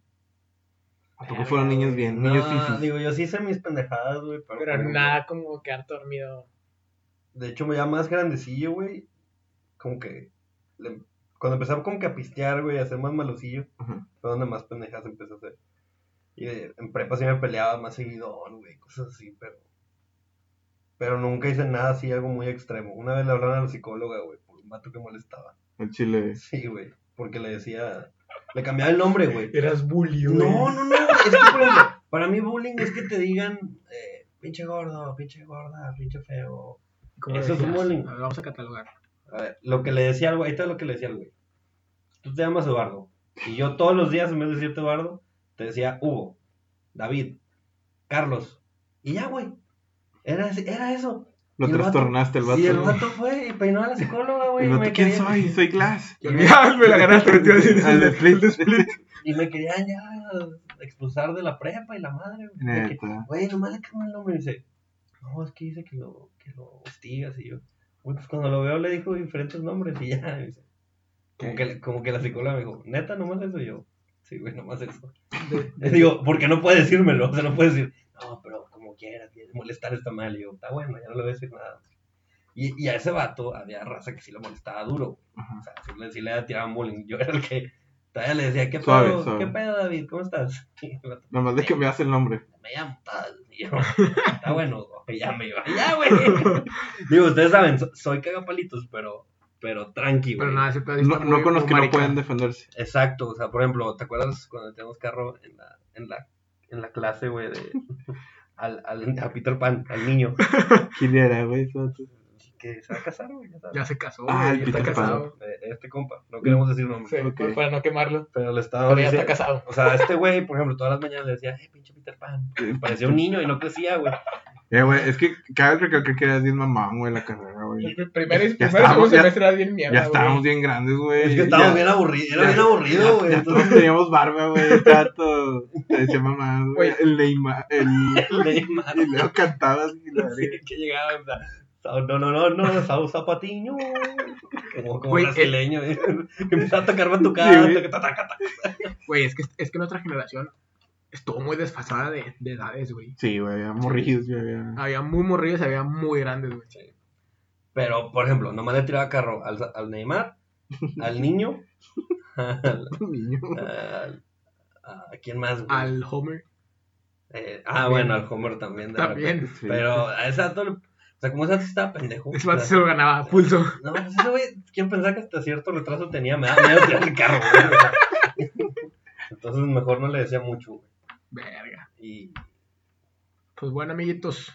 ¿A poco fueron niños bien? Niños No, fifis. digo, yo sí hice mis pendejadas, güey. Pero, Pero ejemplo, nada como quedarte dormido. De hecho, ya más grandecillo, güey. Como que. le- cuando empezaba como que a pistear, güey, a ser más malosillo, fue donde más pendejadas empecé a hacer. Y eh, en prepa sí me peleaba más seguidón, güey, cosas así, pero. Pero nunca hice nada así, algo muy extremo. Una vez le hablaron a la psicóloga, güey, por un vato que molestaba. El chile. Sí, güey, porque le decía. Le cambiaba el nombre, güey. Eras bully, güey. No, no, no, güey, es que, por ejemplo, para mí bullying es que te digan, eh, pinche gordo, pinche gorda, pinche feo. ¿Cómo Eso es un bullying. A ver, vamos a catalogar. A ver, lo que le decía al güey, ahí está lo que le decía al güey. Tú te llamas Eduardo. Y yo todos los días, en vez de decirte Eduardo, te decía Hugo, David, Carlos. Y ya, güey. Era, era eso. Lo Y el vato- trastornaste el vato. Y el vato fue y peinó a la psicóloga, güey. El y ¿quién quería- soy? Soy Glass. Y ya, me la ganaste. te iba a decir. Al de Split. Y me querían ya expulsar de la prepa y la madre, güey. Güey, nomás le cambió el nombre y dice, no, es que dice que lo, que lo hostigas y yo. Güey, pues cuando lo veo le dijo diferentes nombres y ya. y dice, como, que, como que la psicóloga me dijo, neta, nomás eso y yo. Sí, güey, nomás eso. Le digo, porque no puede decírmelo, o sea, no puede decir, no, pero como quiera, que molestar está mal. Y yo, está bueno, ya no le voy a decir nada. Y, y a ese vato había raza que sí lo molestaba duro. Ajá. O sea, sí le, sí le tiraban bullying. Yo era el que todavía le decía, ¿qué Suave, pedo? suave. ¿Qué pedo, David? ¿Cómo estás? Vato, Nomás de que me hace el nombre. me llamo tal. Y yo, está bueno, ya me iba. Ya, güey. Digo, ustedes saben, so- soy cagapalitos, pero, pero tranqui, güey. Pero nada, ese pedo No, está no muy- con los que no pueden defenderse. Exacto, o sea, por ejemplo, ¿te acuerdas cuando teníamos carro en la, en la, en la clase, güey, de al, al, a Peter Pan, al niño, ¿Quién era, güey? que se va a casar, güey, ya se casó, Ah, el ya está Peter Pan. casado. Eh, Este compa, no queremos decir nombre, Sí, Ok. para no quemarlo. pero le estaba Pero ya está casado. O sea, este güey, por ejemplo, todas las mañanas le decía, eh, pinche Peter Pan. Parecía un niño y no crecía, güey. Eh, güey, es que cabe recalcar que eras bien mamón, güey, la carrera, güey. El primer y Ya primero y segundo estábamos, ya- semestre era bien mierda, Ya estábamos bien grandes, güey. Es que estábamos bien aburridos, era ya- bien aburrido, güey. Todos teníamos barba, güey. El gato. Te decía mamá, güey. El Neymar. El. Neymar, Y luego cantabas. Y la sí, que llegaba, o sea, Sao- no, no, no, no, Sao Zapatiño. Como, como brasileño, eh, que empezaba a tocar batucada. Güey, es que, es que nuestra generación estuvo muy desfasada de, de edades, güey. Sí, güey, había morrillos, güey. había- Había muy morridos y había muy grandes, güey. Pero, por ejemplo, nomás le tiraba carro al, al Neymar, al niño, al, Niño. al- a quién más, güey? Al Homer Eh, ah, También. bueno, al Homer también. de también. Sí. Pero a ese dato, le- o sea, como ese dato estaba pendejo. Ese o vato sea, se lo ganaba a pulso. No, pues ese güey, quiero pensar que hasta cierto retraso tenía, me da miedo tirar el carro, güey. o sea. Entonces mejor no le decía mucho, güey. Verga. Y Pues bueno, amiguitos.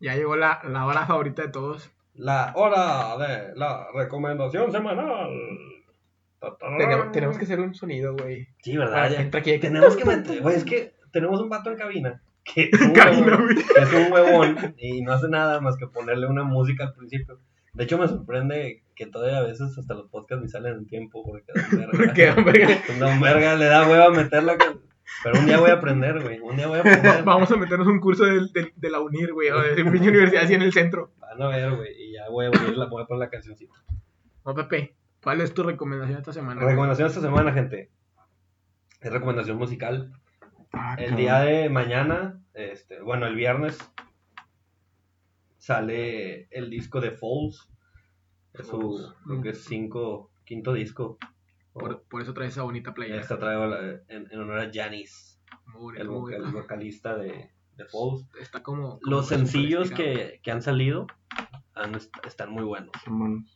Ya llegó la, la hora favorita de todos. la hora de la recomendación semanal. Tenemos, tenemos que hacer un sonido, güey. Sí, ¿verdad? Ya- aquí. Tenemos que meter, güey, es que tenemos un vato en cabina. Que es un, Cabina, huevón, es un huevón y no hace nada más que ponerle una música al principio. De hecho, me sorprende que todavía a veces hasta los podcasts me salen en tiempo porque Don Verga, Don Verga le da hueva meterla. con- Pero un día voy a aprender, güey. Un día voy a aprender. vamos a meternos un curso de, de, de la UNIR, güey. De pinche universidad así en el centro. Van a ver, güey. Y ya voy a poner la, voy a poner la cancioncita. No, Pepe. ¿Cuál es tu recomendación esta semana? Recomendación esta semana, gente. Es recomendación musical. Ah, El día de mañana, este, bueno, el viernes, sale el disco de Falls. Es su, creo que es cinco, quinto disco. Por, por eso traes esa bonita playera. está traído la- en, en honor a Janis, el, vocal- vocalista de, de Falls. Está como. como Los sencillos que, que han salido han- están muy buenos.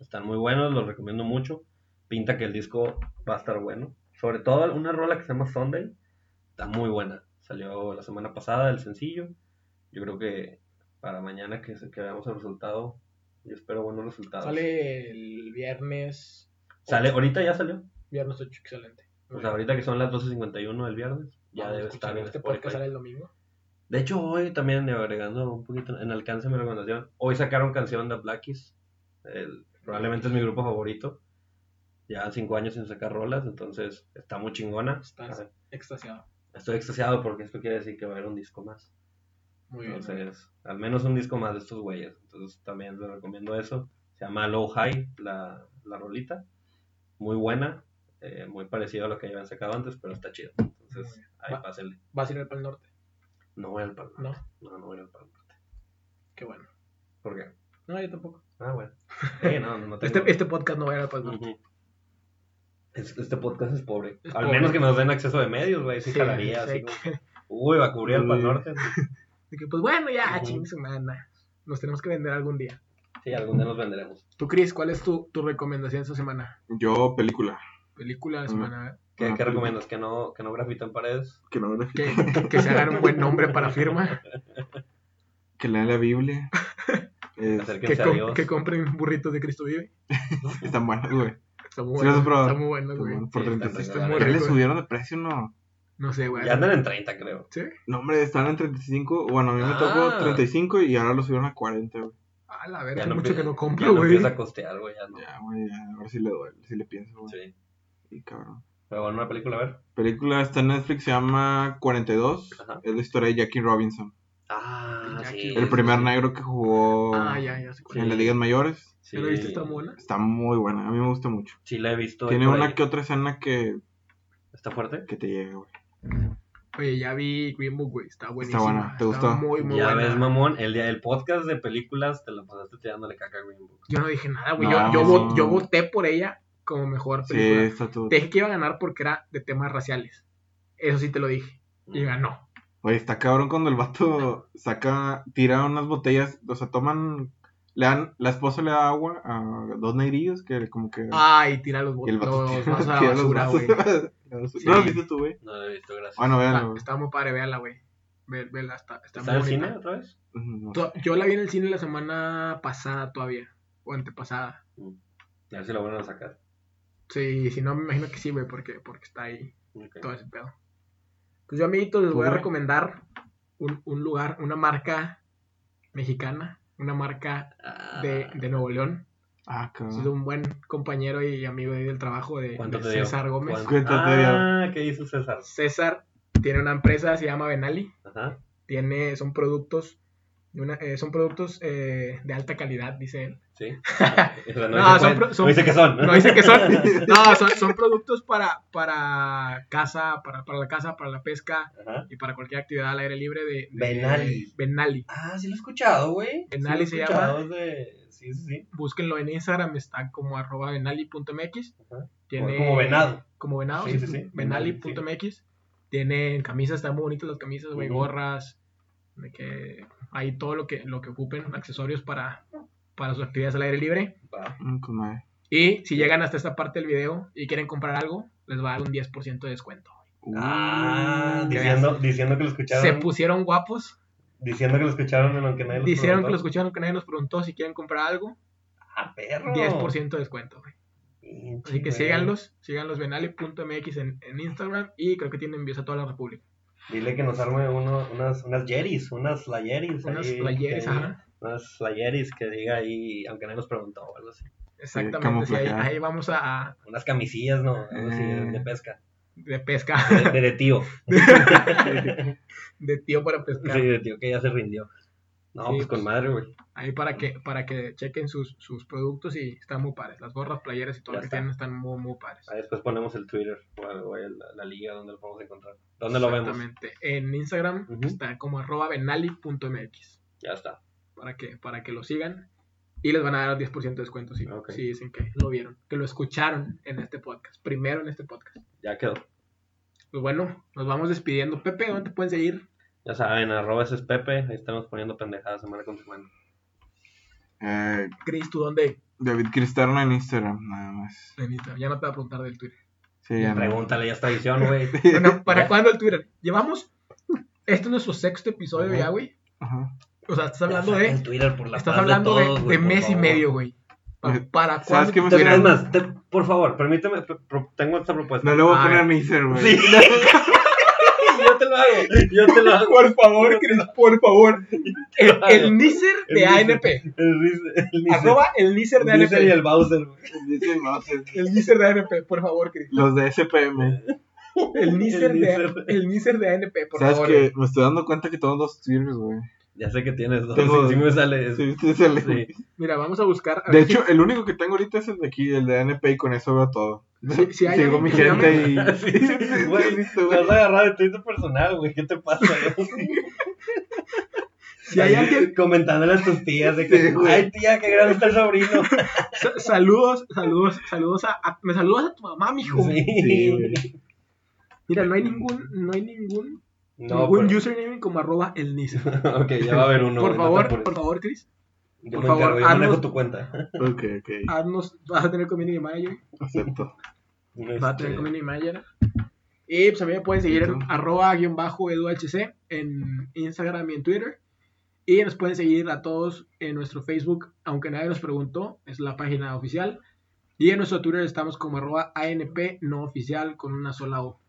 Están muy buenos, los recomiendo mucho. Pinta que el disco va a estar bueno. Sobre todo una rola que se llama Sunday. Está muy buena. Salió la semana pasada el sencillo. Yo creo que para mañana que, que veamos el resultado, yo espero buenos resultados. Sale el viernes. Sale- ahorita ya salió. Viernes 8, excelente. O sea, ahorita que son las 12.51 del viernes, ya Vamos a debe estar en Este podcast sale el domingo. De hecho, hoy también, eh, agregando un poquito en alcance mi recomendación, hoy sacaron canción de Blackies. El- probablemente es mi grupo favorito. Ya cinco años sin sacar rolas, entonces está muy chingona. Estás extasiado. Estoy extasiado porque esto quiere decir que va a haber un disco más. Muy bien. Entonces, al menos un disco más de estos güeyes. Entonces, también les recomiendo eso. Se llama Low High, la, la rolita. Muy buena. Eh, muy parecido a lo que habían sacado antes, pero está chido. Entonces, ahí Va- pásele. ¿Vas a ir al Pal Norte? No voy al Pal Norte. No, No, no voy al Pal Norte. qué bueno. ¿Por qué? No, yo tampoco. Ah, bueno. Sí, no, no tengo... Este, este podcast no va a ir al Pal Norte. Es- Este podcast es pobre. Es Al pobre. menos que nos den acceso de medios, güey. Sí, Sí, jalaría. así como, que- Uy, va a cubrir al Pal. Norte. de que, pues bueno, ya, ching su madre, Nos tenemos que vender algún día. Sí, algún día nos venderemos. Tú, Chris, ¿cuál es tu, tu recomendación esta semana? Yo, película. Película de la semana. ¿Qué, ¿qué recomiendas? ¿Que no, ¿Que no grafiten paredes? Que no me Que, que se hagan un buen nombre para firma. Que lean la Biblia. Es- Que, a com- Dios. que compren burritos de Cristo Vive. están buenas, güey. Está muy Sí, los bueno. he probado. Está muy bueno, Están güey. Por Sí, están 36. ricas, muy Ya le subieron de precio, ¿no? No sé, güey. Ya andan en 30, creo. ¿Sí? No, hombre, estaban en 35. Bueno, a mí me Ah. tocó 35 y ahora lo subieron a 40, güey. A la Ya verga, no mucho que no ya compro, no güey. empieza a costear, güey. Ya no. Ya, güey, ya. Ahora sí le doy, sí le pienso, güey. Sí. Y cabrón. Pero bueno, una película, a ver. Película está en Netflix, se llama 42. Ajá. Es la historia de Jackie Robinson. Ah, Jackie. sí. El primer negro que jugó Ah, ya, ya en Sí. las ligas mayores. Sí. ¿Ya la viste? ¿Está muy buena? Está muy buena, a mí me gusta mucho. Sí, la he visto. Tiene una ahí. que otra escena que, ¿Está fuerte? que te llega, güey. Oye, ya vi Green Book, güey. Está buenísima. buena, ¿te gustó? muy, muy ya buena. ves, mamón. El día del podcast de películas te lo pasaste tirándole caca a Green Book. Yo no dije nada, güey. No. Yo, yo, vo- yo voté por ella como mejor Sí, película. está todo. Te dije que iba a ganar porque era de temas raciales. Eso sí te lo dije. Y ganó. Oye, está cabrón cuando el vato saca, tira unas botellas, o sea, toman, le dan, la esposa le da agua a dos negrillos que como que... Ay, tira los, vato los vasos a la basura, vasos güey. la. Sí. ¿No lo viste tú, güey? No lo he visto, gracias. Bueno, Está, véanlo. está muy padre, véala, güey. Ve- Vela, está, está, ¿Está muy en cine otra vez? No Yo la vi en el cine la semana pasada todavía. O antepasada. A ver si lo vuelven a sacar. Sí, si no, me imagino que sí, güey, porque, porque está ahí todo ese pedo. Pues yo, amiguitos, les ¿Tú, voy a güey? recomendar un, un lugar, una marca mexicana, una marca Ah, de, de Nuevo León. Ah, Es de cabrón. un buen compañero y amigo ahí del trabajo de, ¿Cuánto de te dio? César Gómez. Ah, ¿qué hizo César? César tiene una empresa, se llama Benali. Ajá. Tiene, son productos, de una- eh, son productos eh, de alta calidad, dice él. Sí. O sea, no, No, dice son cuál- pro- son- no dice que son. No dice que son, no, son, son productos para, para casa, para, para la casa, para la pesca Ajá. y para cualquier actividad al aire libre de, de Benali. Benali. Ah, sí lo he escuchado, güey. Benali Sí se es de... Sí, sí, sí. Búsquenlo en Instagram, está como arroba benali.mx. Tiene, Como venado. Como venado, Sí, sí, sí, sí. Benali.mx. Tienen camisas, están muy bonitas las camisas, güey, gorras, de que hay todo lo que, lo que ocupen, accesorios para, para sus actividades al aire libre. Mm. Y si llegan hasta esta parte del video y quieren comprar algo, les va a dar un 10% de descuento. Ah, Uh, diciendo, diciendo que lo escucharon. Se pusieron guapos, Diciendo que lo escucharon en lo que nadie los dijeron que lo escucharon, que nadie nos preguntó si quieren comprar algo, Ah, perro. 10% de descuento, güey. Así que síganlos, síganlos benali.mx en, en Instagram y creo que tienen envíos a toda la República. Dile que nos arme uno, unas, unas yeris, unas slayeris. Unas ahí, playeres, que- ajá. Unas slayeris que diga ahí, aunque nadie nos preguntó o algo así. Exactamente, sí, ahí, ahí vamos a, Unas camisillas, ¿no? Algo así, de, Eh. de pesca. de pesca, De, de- de tío. de tío para pescar. Sí, de tío que ya se rindió. No, Sí, pues con pues. madre, güey. Ahí para que, para que chequen sus, sus productos y están muy padres. Las gorras, playeras y todo Ya lo que está. tienen están muy, muy padres. Ahí después ponemos el Twitter o, el- la, liga donde lo podemos encontrar. ¿Dónde lo vemos? Exactamente. En Instagram está como arroba benali.mx Ya está. para que, para que lo sigan y les van a dar 10% de descuento si, si dicen que lo vieron, que lo escucharon en este podcast, primero en este podcast. Ya quedó. Pues bueno, nos vamos despidiendo. Pepe, ¿dónde te pueden seguir? Ya saben, arroba ese es Pepe. Ahí estamos poniendo pendejadas semana con semana. Eh, Chris, ¿tú dónde? David Cristerna en Instagram, nada más. En Instagram. Ya no te voy a preguntar del Twitter. Sí, ya no. Pregúntale, ya es tradición, güey. Bueno, ¿para cuándo el Twitter? Llevamos. Este es nuestro sexto episodio ya, güey. Ajá. O sea, estás hablando de. el Twitter por la Estás hablando de, todos, de mes y medio, güey. ¿Para, para ¿Sabes qué me te- más, te- por favor, permíteme, pro- tengo esta propuesta. No le voy a A poner mi Instagram, güey. Sí. yo te lo hago, yo te lo hago. Por favor, Chris, por favor. El, el Nícer El de. ANP. El. Arroba el Nícer de El Nícer y ANP. el Bowser, el Nícer de ANP, por favor, Chris. Los de SPM. El Nícer El de, el de ANP, por ¿Sabes favor. que Me estoy dando cuenta que tengo dos Twitters, güey. Ya sé que tienes dos. Tengo- Sí, sí me sale. Sí, sí, sale. Sí. Mira, vamos a buscar. a De si- hecho, el único que tengo ahorita es el de aquí, el de ANP, y con eso veo todo. Si- si hay Sigo mi gente y... Sí, sí, güey, listo, Te güey. vas a agarrar de Twitter personal, güey. ¿Qué te pasa? si hay alguien. Comentándole a tus tías de que, Sí, güey. ay, tía, qué grande está el sobrino. sa- Saludos, saludos, saludos a, a- Me saludas a tu mamá, mijo. Sí, güey. Mira, no hay ningún. No hay ningún. No, ningún pero- username como arroba el Nice. ok, ya va a haber uno. por no favor, por favor, Chris. Yo por favor, encargo, haznos- tu cuenta. Ok, ok. Haznos, vas a tener community manager. Acepto. Vas a tener Este, community manager. Y pues a mí me pueden seguir en arroba guion bajo eduhc en Instagram y en Twitter. Y nos pueden seguir a todos en nuestro Facebook, aunque nadie nos preguntó, es la página oficial. Y en nuestro Twitter estamos como arroba ANP no oficial con una sola O.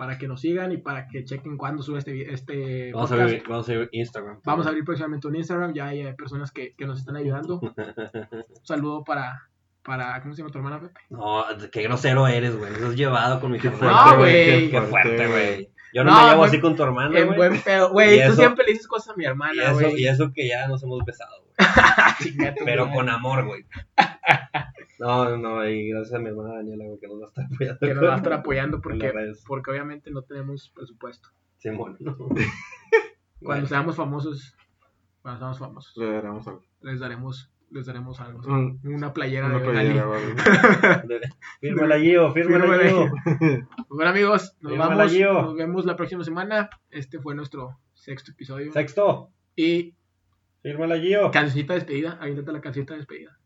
Para que nos sigan y para que chequen cuándo sube este, este Vamos a, abrir, vamos a abrir Instagram. Vamos a abrir próximamente un Instagram, ya hay eh, personas que, que nos están ayudando. Un saludo para, para, ¿cómo se llama tu hermana Pepe? No, qué grosero eres, güey. Nos has llevado con mi carnal. No, güey. Qué fuerte, güey. Yo no, No, me llevo buen- así con tu hermana, En güey. buen pedo, Y güey, tú eso- siempre le dices cosas a mi Y hermana, güey. y eso que ya nos hemos besado, güey. Pero con amor, güey. No, no, y gracias a mi hermana Daniela, güey, que nos va a estar apoyando. que nos va a estar apoyando porque, obviamente no tenemos presupuesto. Cuando Bueno, seamos famosos, cuando seamos famosos, Le daremos algo. les daremos, les daremos algo. Un- Una playera Una de playera, vale. Fírmala, Gio, fírmala, Fírmala, Gio. Bueno amigos, nos Fírmala, vamos, Gio. nos vemos la próxima semana. Este fue nuestro sexto episodio. Sexto, Y fírmala, Gio. cancioncita de despedida, aviéntate la cancioncita de despedida.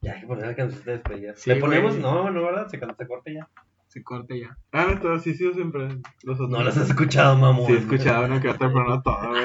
Ya hay que poner la canción de despedida. Sí, ¿Le ponemos? güey. No, no, ¿verdad? Se, se corta ya. Se corte ya. Ah, no, todo, sí, sí, siempre. Los otros. No las has escuchado, mamón. Sí, he escuchado una que otra, pero no toda, güey.